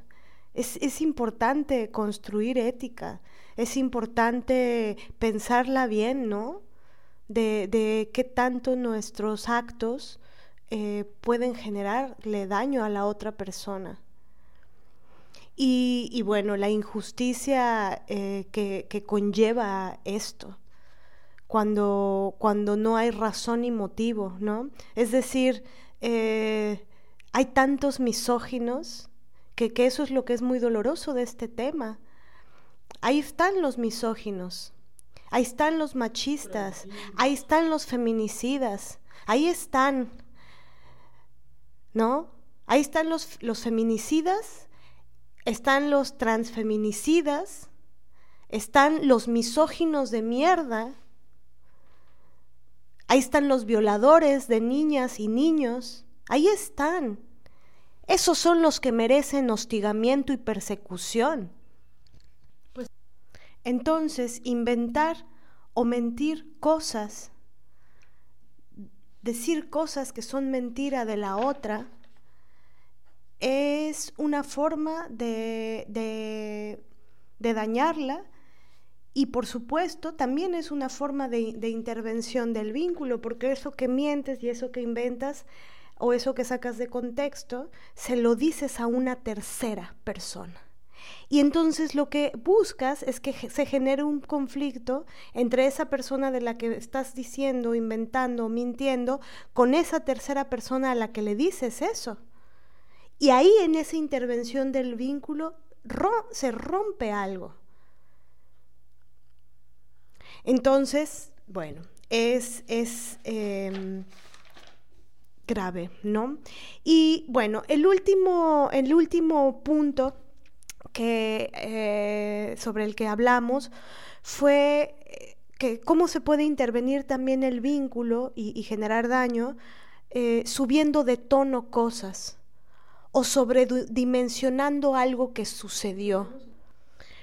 Es, es, importante construir ética, es importante pensarla bien, ¿no? De, de qué tanto nuestros actos eh, pueden generarle daño a la otra persona. Y, bueno, la injusticia eh, que, conlleva esto cuando, cuando no hay razón y motivo, ¿no? Es decir, eh, hay tantos misóginos que, que eso es lo que es muy doloroso de este tema. Ahí están los misóginos, ahí están los machistas, ahí están los feminicidas, ahí están, ¿no? Ahí están los, los feminicidas, están los transfeminicidas, están los misóginos de mierda, Ahí están los violadores de niñas y niños. Ahí están. Esos son los que merecen hostigamiento y persecución. Pues, entonces, inventar o mentir cosas, decir cosas que son mentira de la otra, es una forma de, de, de dañarla y por supuesto, también es una forma de, intervención del vínculo, porque eso que mientes y eso que inventas o eso que sacas de contexto, se lo dices a una tercera persona. Y entonces lo que buscas es que se genere un conflicto entre esa persona de la que estás diciendo, inventando, mintiendo, con esa tercera persona a la que le dices eso. Y ahí en esa intervención del vínculo se rompe algo. Entonces, bueno, es, es em, grave, ¿no? Y bueno, el último, el último punto que, eh, sobre el que hablamos fue eh, que cómo se puede intervenir también el vínculo y, generar daño eh, subiendo de tono cosas o sobredimensionando algo que sucedió.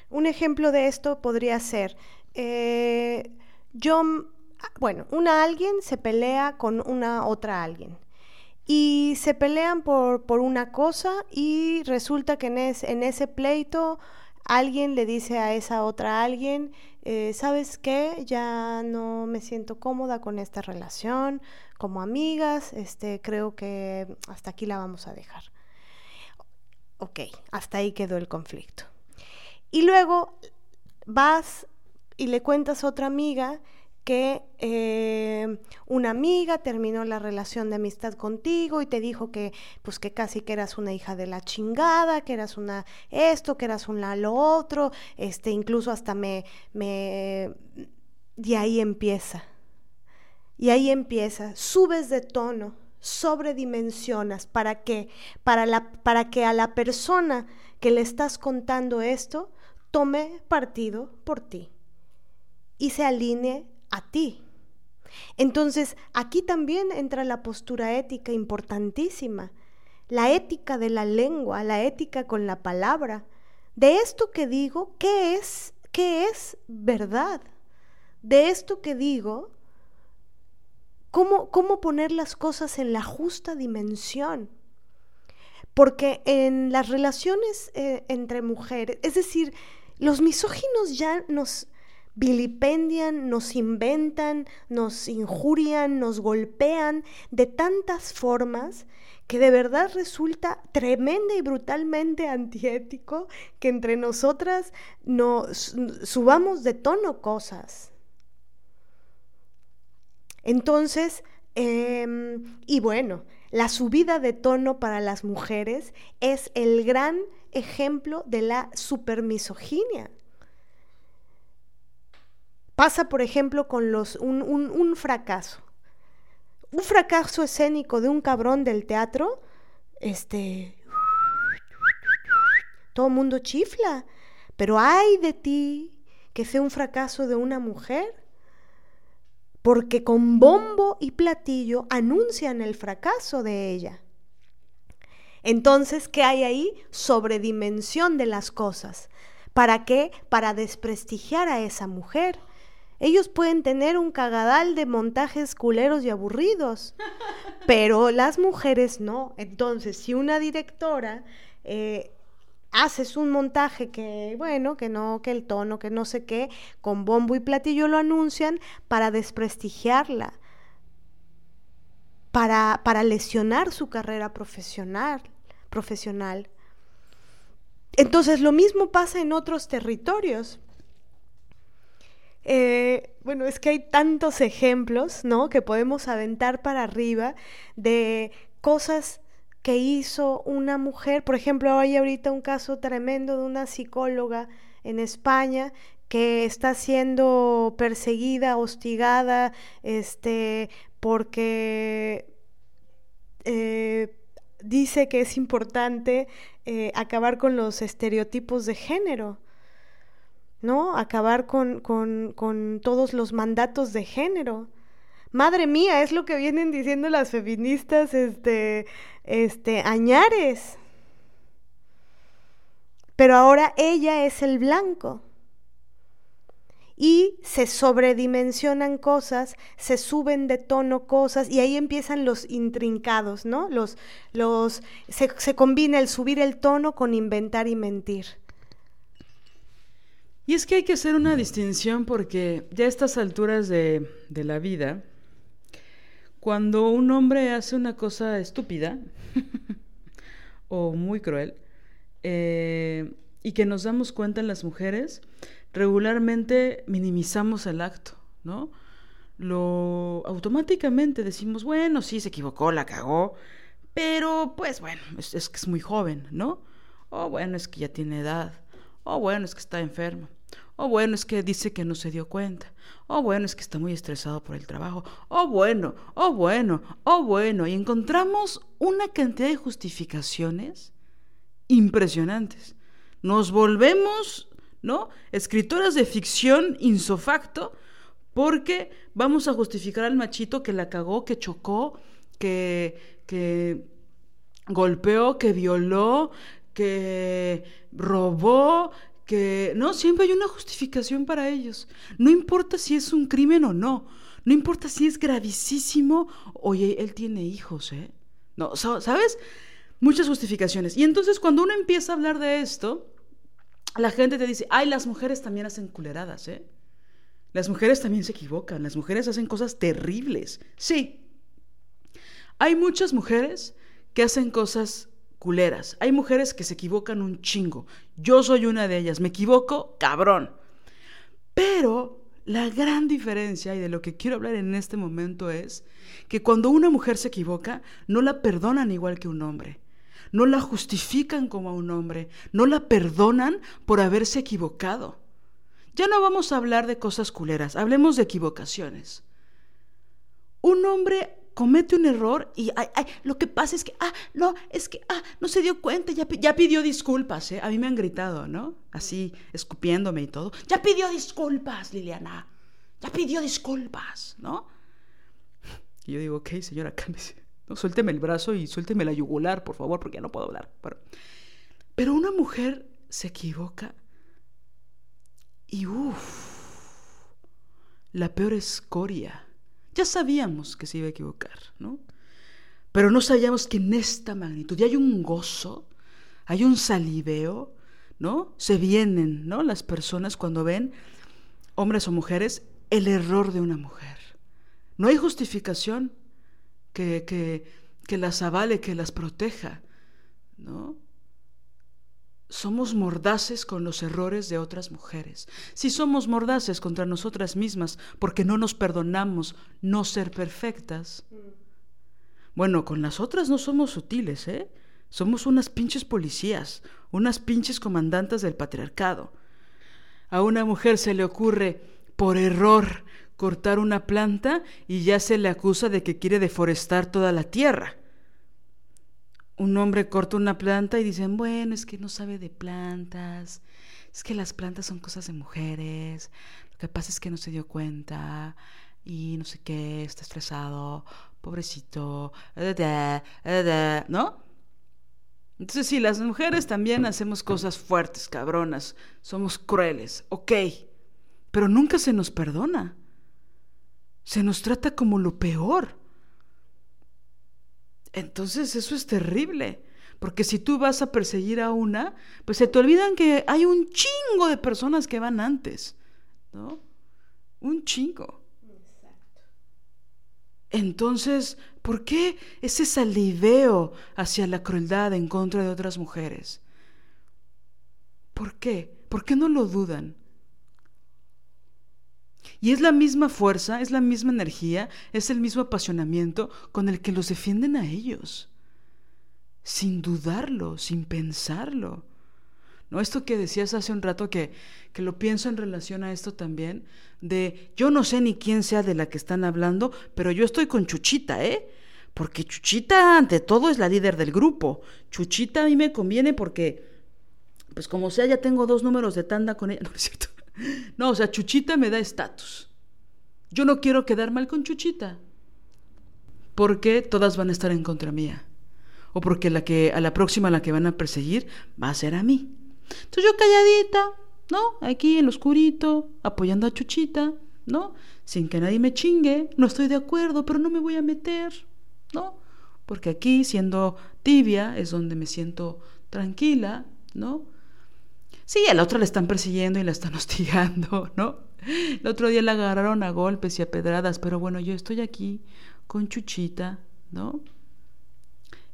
Un ejemplo de esto podría ser, eh, yo, bueno, una alguien se pelea con una otra alguien y se pelean por, por una cosa y resulta que en, en, ese pleito alguien le dice a esa otra alguien, eh, ¿sabes qué? Ya no me siento cómoda con esta relación, como amigas, este, creo que hasta aquí la vamos a dejar. Ok, hasta ahí quedó el conflicto. Y luego vas y le cuentas a otra amiga que eh, una amiga terminó la relación de amistad contigo y te dijo que pues que casi que eras una hija de la chingada, que eras una esto, que eras una lo otro, este incluso hasta me me y ahí empieza. Y ahí empieza, subes de tono, sobredimensionas para qué? Para la para que a la persona que le estás contando esto tome partido por ti y se alinee a ti. Entonces, aquí también entra la postura ética importantísima, la ética de la lengua, la ética con la palabra. De esto que digo, ¿qué es? ¿Qué es verdad? de esto que digo, cómo, cómo poner las cosas en la justa dimensión. Porque en las relaciones eh, entre mujeres, es decir, los misóginos ya nos vilipendian, nos inventan, nos injurian, nos golpean de tantas formas que de verdad resulta tremenda y brutalmente antiético que entre nosotras nos subamos de tono cosas. Entonces, em, y bueno, la subida de tono para las mujeres es el gran ejemplo de la supermisoginia. Pasa, por ejemplo, con los, un, un fracaso un fracaso escénico de un cabrón del teatro, este, todo el mundo chifla, pero hay de ti que sea un fracaso de una mujer, porque con bombo y platillo anuncian el fracaso de ella. Entonces, ¿qué hay ahí? Sobredimensión de las cosas. ¿Para qué? Para desprestigiar a esa mujer ellos pueden tener un cagadal de montajes culeros y aburridos, pero las mujeres no. Entonces, si una directora eh, haces un montaje que, bueno, que no, que el tono, que no sé qué, con bombo y platillo lo anuncian para desprestigiarla, para, para lesionar su carrera profesional, profesional. Entonces, lo mismo pasa en otros territorios. Eh, bueno, es que hay tantos ejemplos, ¿no? Que podemos aventar para arriba de cosas que hizo una mujer. Por ejemplo, hay ahorita un caso tremendo de una psicóloga en España que está siendo perseguida, hostigada, este, porque eh, dice que es importante eh, acabar con los estereotipos de género. ¿no? Acabar con, con, todos los mandatos de género. Madre mía, es lo que vienen diciendo las feministas, este, este, añares. Pero ahora ella es el blanco. Y se sobredimensionan cosas, se suben de tono cosas, y ahí empiezan los intrincados, ¿no? Los, los, se, se combina el subir el tono con inventar y mentir. Y es que hay que hacer una distinción porque ya a estas alturas de, la vida, cuando un hombre hace una cosa estúpida o muy cruel, eh, y que nos damos cuenta en las mujeres, regularmente minimizamos el acto, ¿no? Lo automáticamente decimos, bueno, sí, se equivocó, la cagó, pero pues bueno, es, es que es muy joven, ¿no? O bueno, es que ya tiene edad, o bueno, es que está enfermo. O bueno, es que dice que no se dio cuenta. O bueno, es que está muy estresado por el trabajo. O bueno, o bueno, o bueno. Y encontramos una cantidad de justificaciones impresionantes. Nos volvemos, ¿no? Escritoras de ficción insofacto porque vamos a justificar al machito que la cagó, que chocó, que, que golpeó, que violó, que robó, que no, siempre hay una justificación para ellos. No importa si es un crimen o no, no importa si es gravísimo, oye, él tiene hijos, ¿eh? No, ¿sabes? Muchas justificaciones. Y entonces cuando uno empieza a hablar de esto, la gente te dice, ay, las mujeres también hacen culeradas, ¿eh? Las mujeres también se equivocan, las mujeres hacen cosas terribles. Sí, hay muchas mujeres que hacen cosas culeras. Hay mujeres que se equivocan un chingo. Yo soy una de ellas. Me equivoco, cabrón. Pero la gran diferencia, y de lo que quiero hablar en este momento, es que cuando una mujer se equivoca, no la perdonan igual que un hombre. No la justifican como a un hombre. No la perdonan por haberse equivocado. Ya no vamos a hablar de cosas culeras, hablemos de equivocaciones. Un hombre comete un error y ay, ay, lo que pasa es que, ah, no, es que, ah, no se dio cuenta, ya, ya pidió disculpas, ¿eh? A mí me han gritado, ¿no? Así, escupiéndome y todo. Ya pidió disculpas, Liliana. Ya pidió disculpas, ¿no? Y yo digo, ok, señora, cálmese. No, suélteme el brazo y suélteme la yugular, por favor, porque ya no puedo hablar. Pero, pero una mujer se equivoca y uff, la peor escoria. Ya sabíamos que se iba a equivocar, ¿no? Pero no sabíamos que en esta magnitud, y hay un gozo, hay un saliveo, ¿no? Se vienen, ¿no? Las personas cuando ven, hombres o mujeres, el error de una mujer. No hay justificación que, que, que las avale, que las proteja, ¿no? Somos mordaces con los errores de otras mujeres. Si somos mordaces contra nosotras mismas porque no nos perdonamos no ser perfectas. Bueno, con las otras no somos sutiles, ¿eh? Somos unas pinches policías, unas pinches comandantes del patriarcado. A una mujer se le ocurre, por error, cortar una planta y ya se le acusa de que quiere deforestar toda la tierra un hombre corta una planta y dicen, bueno, es que no sabe de plantas, es que las plantas son cosas de mujeres, lo que pasa es que no se dio cuenta y no sé qué, está estresado, pobrecito, ¿no? Entonces sí, las mujeres también hacemos cosas fuertes, cabronas, somos crueles, ok, pero nunca se nos perdona, se nos trata como lo peor. Entonces eso es terrible. Porque si tú vas a perseguir a una, pues se te olvidan que hay un chingo de personas que van antes, ¿no? Un chingo. Entonces, ¿por qué ese saliveo hacia la crueldad en contra de otras mujeres? ¿Por qué? ¿Por qué no lo dudan? Y es la misma fuerza, es la misma energía, es el mismo apasionamiento con el que los defienden a ellos. Sin dudarlo, sin pensarlo. ¿No? Esto que decías hace un rato que, que lo pienso en relación a esto también, de yo no sé ni quién sea de la que están hablando, pero yo estoy con Chuchita, ¿eh? Porque Chuchita ante todo es la líder del grupo. Chuchita a mí me conviene porque, pues como sea, ya tengo dos números de tanda con ella. No es cierto. No, o sea, Chuchita me da estatus. Yo no quiero quedar mal con Chuchita. Porque todas van a estar en contra mía. O porque la que, a la próxima la que van a perseguir va a ser a mí. Entonces yo calladita, ¿no? Aquí en lo oscurito, apoyando a Chuchita, ¿no? Sin que nadie me chingue. No estoy de acuerdo, pero no me voy a meter, ¿no? Porque aquí, siendo tibia, es donde me siento tranquila, ¿no? Sí, a la otra la están persiguiendo y la están hostigando, ¿no? El otro día la agarraron a golpes y a pedradas, pero bueno, yo estoy aquí con Chuchita, ¿no?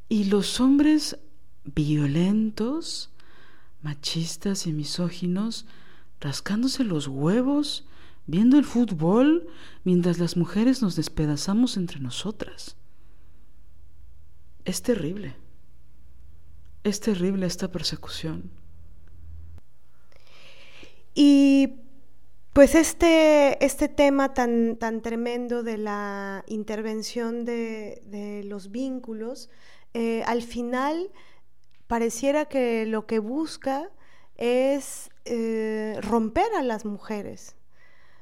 Y los hombres violentos, machistas y misóginos, rascándose los huevos, viendo el fútbol, mientras las mujeres nos despedazamos entre nosotras. Es terrible. Es terrible esta persecución. Y pues este, este tema tan, tan tremendo de la intervención de, los vínculos, eh, al final pareciera que lo que busca es eh, romper a las mujeres,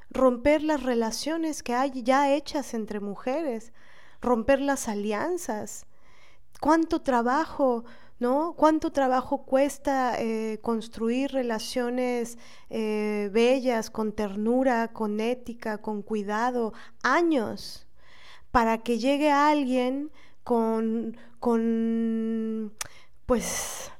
romper las relaciones que hay ya hechas entre mujeres, romper las alianzas. ¿Cuánto trabajo ¿no? ¿Cuánto trabajo cuesta eh, construir relaciones eh, bellas, con ternura, con ética, con cuidado? Años para que llegue alguien con, con pues,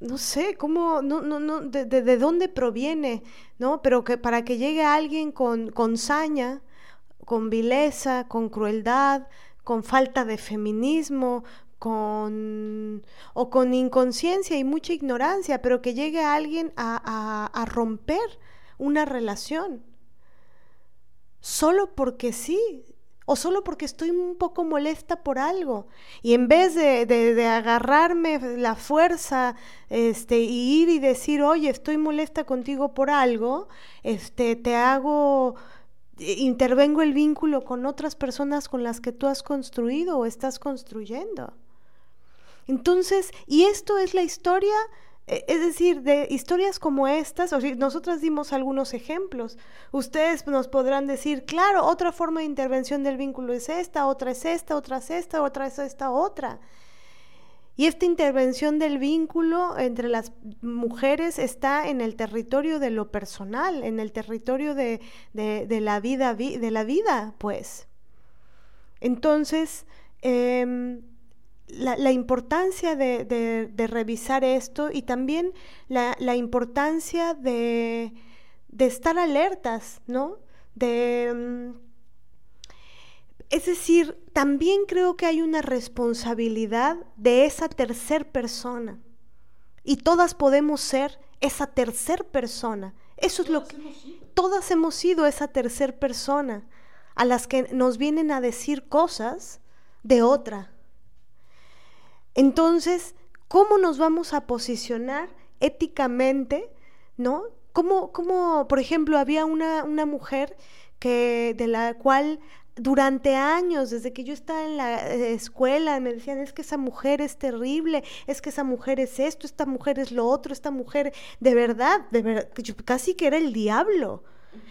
no sé, cómo, no, no, no, de, de, dónde proviene, ¿no? Pero que para que llegue alguien con, con saña, con vileza, con crueldad, con falta de feminismo, con o con inconsciencia y mucha ignorancia, pero que llegue alguien a, a, romper una relación. Solo porque sí, o solo porque estoy un poco molesta por algo. Y en vez de, de, de, agarrarme la fuerza este, y ir y decir, oye, estoy molesta contigo por algo, este, te hago intervengo el vínculo con otras personas con las que tú has construido o estás construyendo. Entonces, y esto es la historia, e, es decir, de historias como estas, o sea, nosotras dimos algunos ejemplos. Ustedes nos podrán decir, claro, otra forma de intervención del vínculo es esta, otra es esta, otra es esta, otra es esta otra. Y esta intervención del vínculo entre las mujeres está en el territorio de lo personal, en el territorio de, la, vida, de la vida, pues. Entonces, em, la, importancia de, revisar esto y también la, importancia de, estar alertas, ¿no? De, mm, es decir, también creo que hay una responsabilidad de esa tercer persona. Y todas podemos ser esa tercer persona. Eso es lo que todas hemos sido esa tercer persona a las que nos vienen a decir cosas de otra. Entonces, ¿cómo nos vamos a posicionar éticamente, no? Como, como por ejemplo, había una, una mujer que, de la cual durante años, desde que yo estaba en la eh, escuela, me decían, es que esa mujer es terrible, es que esa mujer es esto, esta mujer es lo otro, esta mujer, de verdad, de verdad, casi que era el diablo.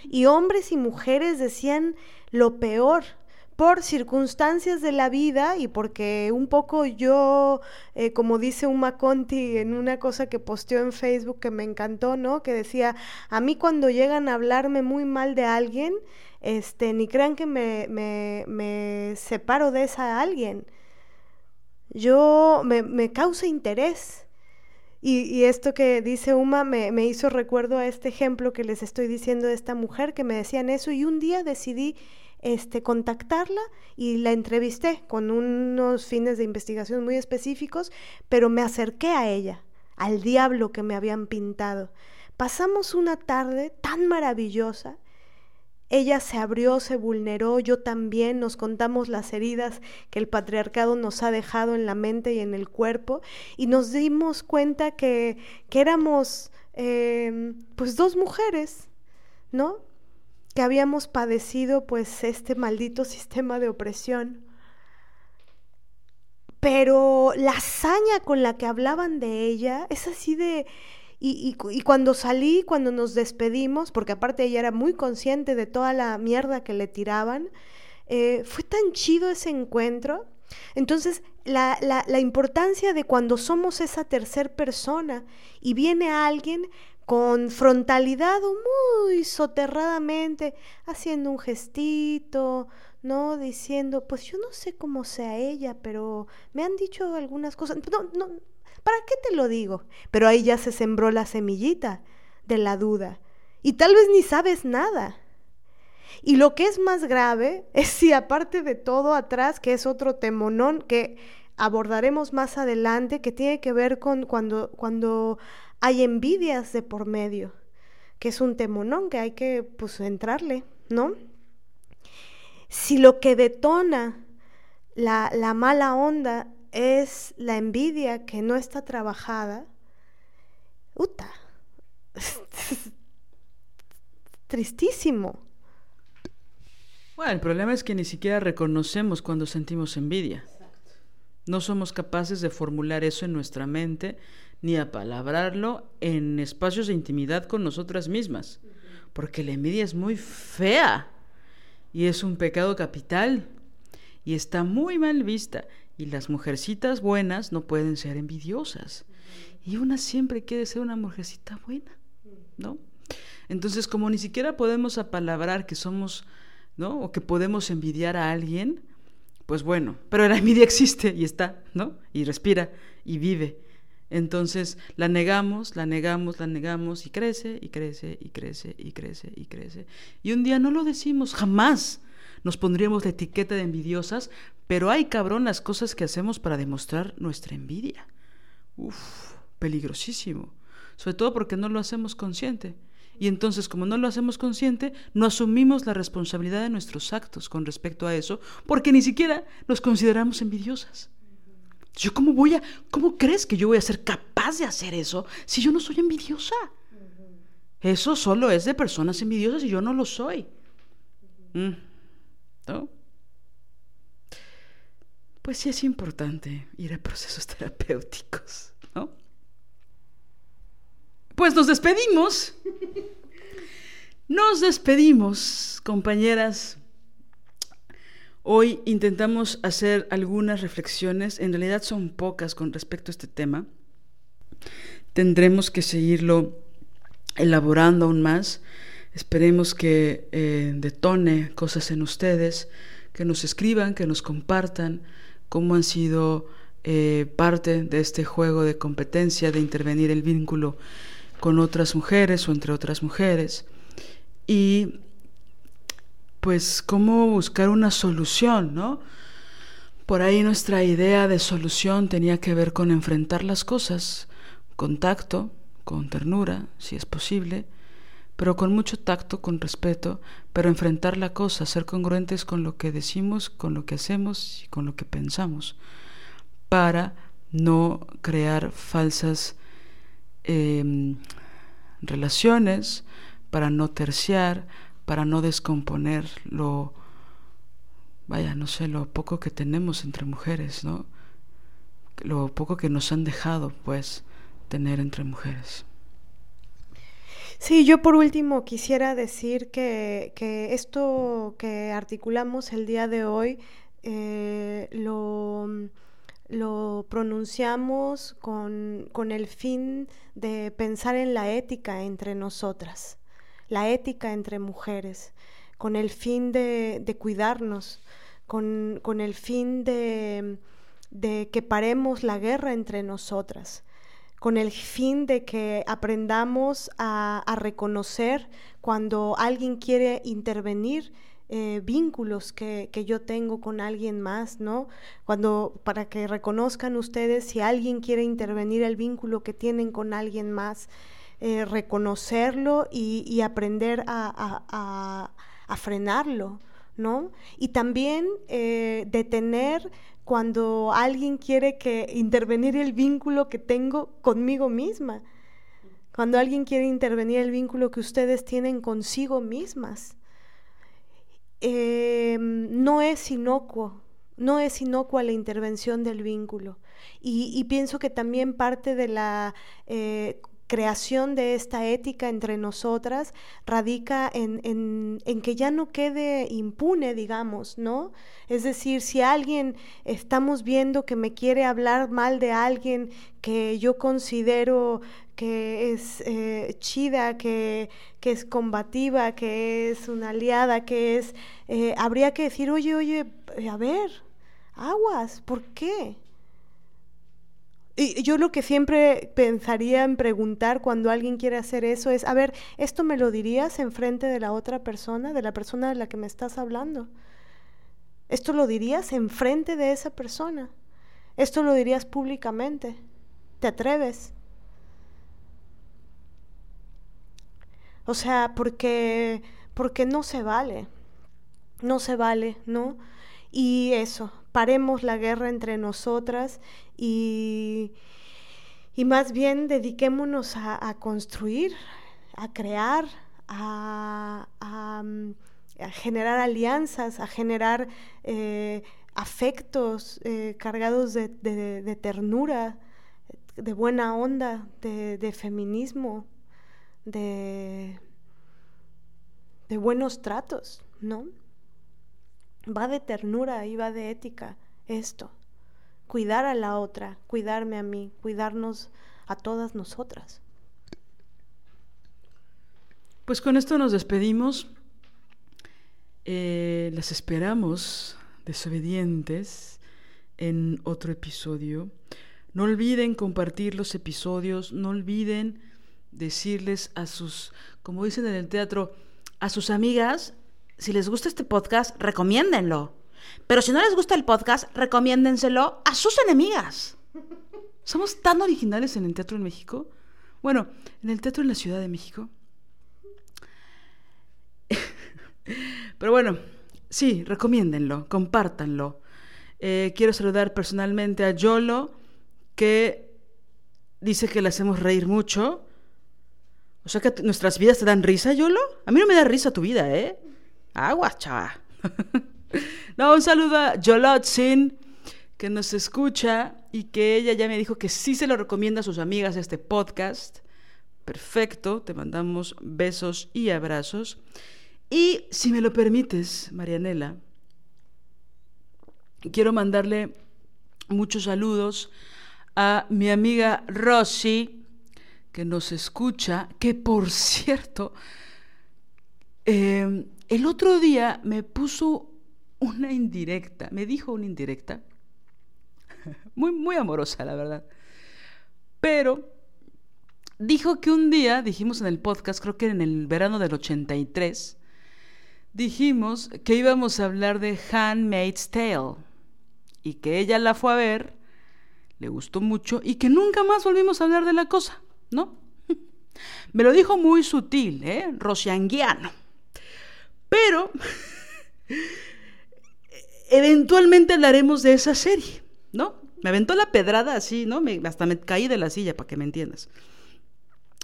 Y hombres y mujeres decían lo peor por circunstancias de la vida y porque un poco yo, eh, como dice un Conti en una cosa que posteó en Facebook que me encantó, ¿no? Que decía, a mí cuando llegan a hablarme muy mal de alguien, este, ni crean que me, me, me separo de esa alguien. Yo me, me causa interés. Y, y, esto que dice Uma me, me, hizo recuerdo a este ejemplo que les estoy diciendo de esta mujer que me decían eso y un día decidí este, contactarla y la entrevisté con unos fines de investigación muy específicos, pero me acerqué a ella, al diablo que me habían pintado. Pasamos una tarde tan maravillosa. Ella se abrió, se vulneró, yo también, nos contamos las heridas que el patriarcado nos ha dejado en la mente y en el cuerpo y nos dimos cuenta que, que éramos eh, pues dos mujeres, ¿no? Que habíamos padecido pues este maldito sistema de opresión. Pero la hazaña con la que hablaban de ella es así de... Y, cuando salí, cuando nos despedimos, porque aparte ella era muy consciente de toda la mierda que le tiraban, eh, fue tan chido ese encuentro. Entonces, la, la, la importancia de cuando somos esa tercer persona y viene alguien con frontalidad o muy soterradamente, haciendo un gestito, ¿no? Diciendo, pues yo no sé cómo sea ella, pero me han dicho algunas cosas. No, no, ¿para qué te lo digo? Pero ahí ya se sembró la semillita de la duda. Y tal vez ni sabes nada. Y lo que es más grave es si aparte de todo atrás, que es otro temonón que abordaremos más adelante, que tiene que ver con cuando, cuando hay envidias de por medio, que es un temonón que hay que pues entrarle, ¿no? Si lo que detona la, la mala onda es la envidia que no está trabajada, uta, tristísimo. Bueno, el problema es que ni siquiera reconocemos cuando sentimos envidia. No somos capaces de formular eso en nuestra mente ni apalabrarlo en espacios de intimidad con nosotras mismas, porque la envidia es muy fea y es un pecado capital y está muy mal vista y las mujercitas buenas no pueden ser envidiosas y una siempre quiere ser una mujercita buena, ¿no? Entonces, como ni siquiera podemos apalabrar que somos, ¿no? O que podemos envidiar a alguien, pues bueno, pero la envidia existe y está, ¿no? Y respira y vive. Entonces la negamos, la negamos, la negamos y crece y crece y crece y crece y crece. Y un día no lo decimos, jamás nos pondríamos la etiqueta de envidiosas, pero hay cabrón las cosas que hacemos para demostrar nuestra envidia. Uf, peligrosísimo. Sobre todo porque no lo hacemos consciente. Y entonces, como no lo hacemos consciente, no asumimos la responsabilidad de nuestros actos con respecto a eso, porque ni siquiera nos consideramos envidiosas. Yo cómo voy a, cómo crees que yo voy a ser capaz de hacer eso si yo no soy envidiosa? Eso solo es de personas envidiosas y yo no lo soy. Mm. ¿No? Pues sí es importante ir a procesos terapéuticos. Pues nos despedimos. Nos despedimos, compañeras. Hoy intentamos hacer algunas reflexiones, en realidad son pocas con respecto a este tema. Tendremos que seguirlo elaborando aún más. Esperemos que eh, detone cosas en ustedes, que nos escriban, que nos compartan cómo han sido eh, parte de este juego de competencia, de intervenir el vínculo con otras mujeres o entre otras mujeres. Y pues cómo buscar una solución, ¿no? Por ahí nuestra idea de solución tenía que ver con enfrentar las cosas, con tacto, con ternura, si es posible, pero con mucho tacto, con respeto, pero enfrentar la cosa, ser congruentes con lo que decimos, con lo que hacemos y con lo que pensamos, para no crear falsas em, relaciones, para no terciar, para no descomponer lo, vaya, no sé, lo poco que tenemos entre mujeres, ¿no? Lo poco que nos han dejado, pues, tener entre mujeres. Sí, yo por último quisiera decir que, que esto que articulamos el día de hoy eh, lo, lo, pronunciamos con, con el fin de pensar en la ética entre nosotras la ética entre mujeres, con el fin de, cuidarnos, con, el fin de, que paremos la guerra entre nosotras, con el fin de que aprendamos a, reconocer cuando alguien quiere intervenir eh, vínculos que, que, yo tengo con alguien más, ¿no? Cuando, para que reconozcan ustedes si alguien quiere intervenir el vínculo que tienen con alguien más. Eh, reconocerlo y, aprender a, frenarlo, ¿no? Y también eh, detener cuando alguien quiere que intervenir el vínculo que tengo conmigo misma, cuando alguien quiere intervenir el vínculo que ustedes tienen consigo mismas. Em, no es inocuo, no es inocua la intervención del vínculo. Y, pienso que también parte de la eh, creación de esta ética entre nosotras radica en, que ya no quede impune, digamos, ¿no? Es decir, si alguien estamos viendo que me quiere hablar mal de alguien que yo considero que es eh, chida, que, es combativa, que es una aliada, que es... Eh, habría que decir, oye, oye, a ver, aguas, ¿por qué? Y yo lo que siempre pensaría en preguntar cuando alguien quiere hacer eso es, a ver, ¿esto me lo dirías en frente de la otra persona, de la persona de la que me estás hablando? ¿Esto lo dirías en frente de esa persona? ¿Esto lo dirías públicamente? ¿Te atreves? O sea, porque, porque no se vale, no se vale, ¿no? Y eso, paremos la guerra entre nosotras y, y más bien dediquémonos a, construir, a crear, a, generar alianzas, a generar eh, afectos eh, cargados de, ternura, de buena onda, de, feminismo, de buenos tratos, ¿no? Va de ternura y va de ética esto. Cuidar a la otra, cuidarme a mí, cuidarnos a todas nosotras. Pues con esto nos despedimos. Eh, las esperamos desobedientes en otro episodio. No olviden compartir los episodios, no olviden decirles a sus, como dicen en el teatro, a sus amigas si les gusta este podcast, recomiéndenlo. Pero si no les gusta el podcast, recomiéndenselo a sus enemigas. Somos tan originales en el teatro en México. Bueno, en el teatro en la Ciudad de México. Pero bueno, sí, recomiéndenlo, compártanlo. Eh, quiero saludar personalmente a Yolo, que dice que le hacemos reír mucho. O sea que nuestras vidas te dan risa, Yolo. A mí no me da risa tu vida, ¿eh? Agua, chava. no, un saludo a Yolotzin, que nos escucha y que ella ya me dijo que sí se lo recomienda a sus amigas este podcast. Perfecto, te mandamos besos y abrazos. Y si me lo permites, Marianela, quiero mandarle muchos saludos a mi amiga Rosy, que nos escucha, que por cierto, eh, el otro día me puso una indirecta, me dijo una indirecta, muy, muy amorosa, la verdad, pero dijo que un día, dijimos en el podcast, creo que en el verano del 83, dijimos que íbamos a hablar de Handmaid's Tale y que ella la fue a ver, le gustó mucho y que nunca más volvimos a hablar de la cosa, ¿no? Me lo dijo muy sutil, ¿eh? Rosianguiano. Pero eventualmente hablaremos de esa serie, ¿no? Me aventó la pedrada así, ¿no? Me, hasta me caí de la silla, para que me entiendas.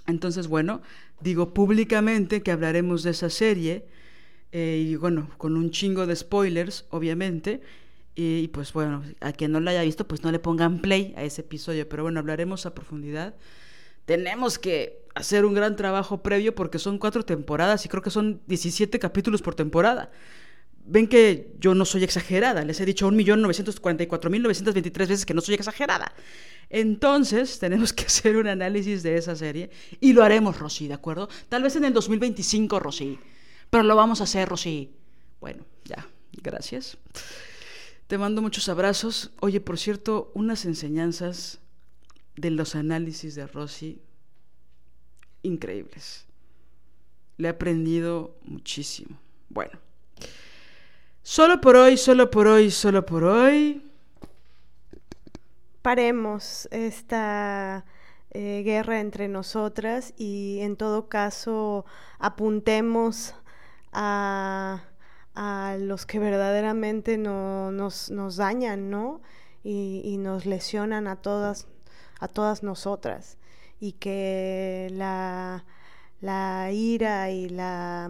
Entonces, bueno, digo públicamente que hablaremos de esa serie, eh, y bueno, con un chingo de spoilers, obviamente, y, pues bueno, a quien no lo haya visto, pues no le pongan play a ese episodio, pero bueno, hablaremos a profundidad. Tenemos que hacer un gran trabajo previo porque son cuatro temporadas y creo que son 17 capítulos por temporada. Ven que yo no soy exagerada, les he dicho 1.944.923 veces que no soy exagerada. Entonces, tenemos que hacer un análisis de esa serie y lo haremos, Rosy, ¿de acuerdo? Tal vez en el 2025, Rosy, pero lo vamos a hacer, Rosy. Bueno, ya, gracias. Te mando muchos abrazos. Oye, por cierto, unas enseñanzas de los análisis de Rosy increíbles. Le he aprendido muchísimo. Bueno, solo por hoy, solo por hoy, solo por hoy. Paremos esta eh, guerra entre nosotras y en todo caso apuntemos a a los que verdaderamente no, nos, nos, dañan, ¿no? Y, nos lesionan a todas, a todas nosotras. Y que la, la ira y la,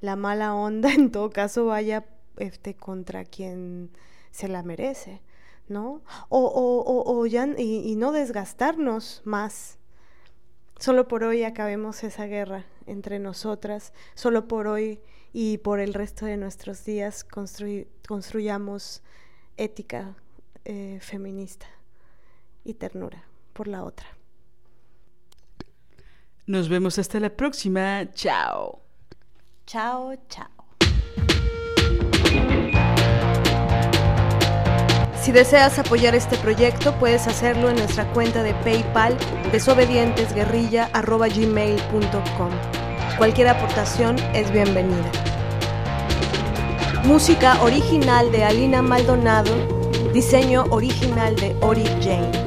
la mala onda en todo caso vaya este, contra quien se la merece, ¿no? O, o, o, ya, y, y no desgastarnos más. Solo por hoy acabemos esa guerra entre nosotras, solo por hoy y por el resto de nuestros días construyamos ética eh, feminista y ternura por la otra. Nos vemos hasta la próxima. Chao. Chao, chao. Si deseas apoyar este proyecto, puedes hacerlo en nuestra cuenta de PayPal desobedientesguerrilla.gmail.com. Cualquier aportación es bienvenida. Música original de Alina Maldonado, diseño original de Ori Jane.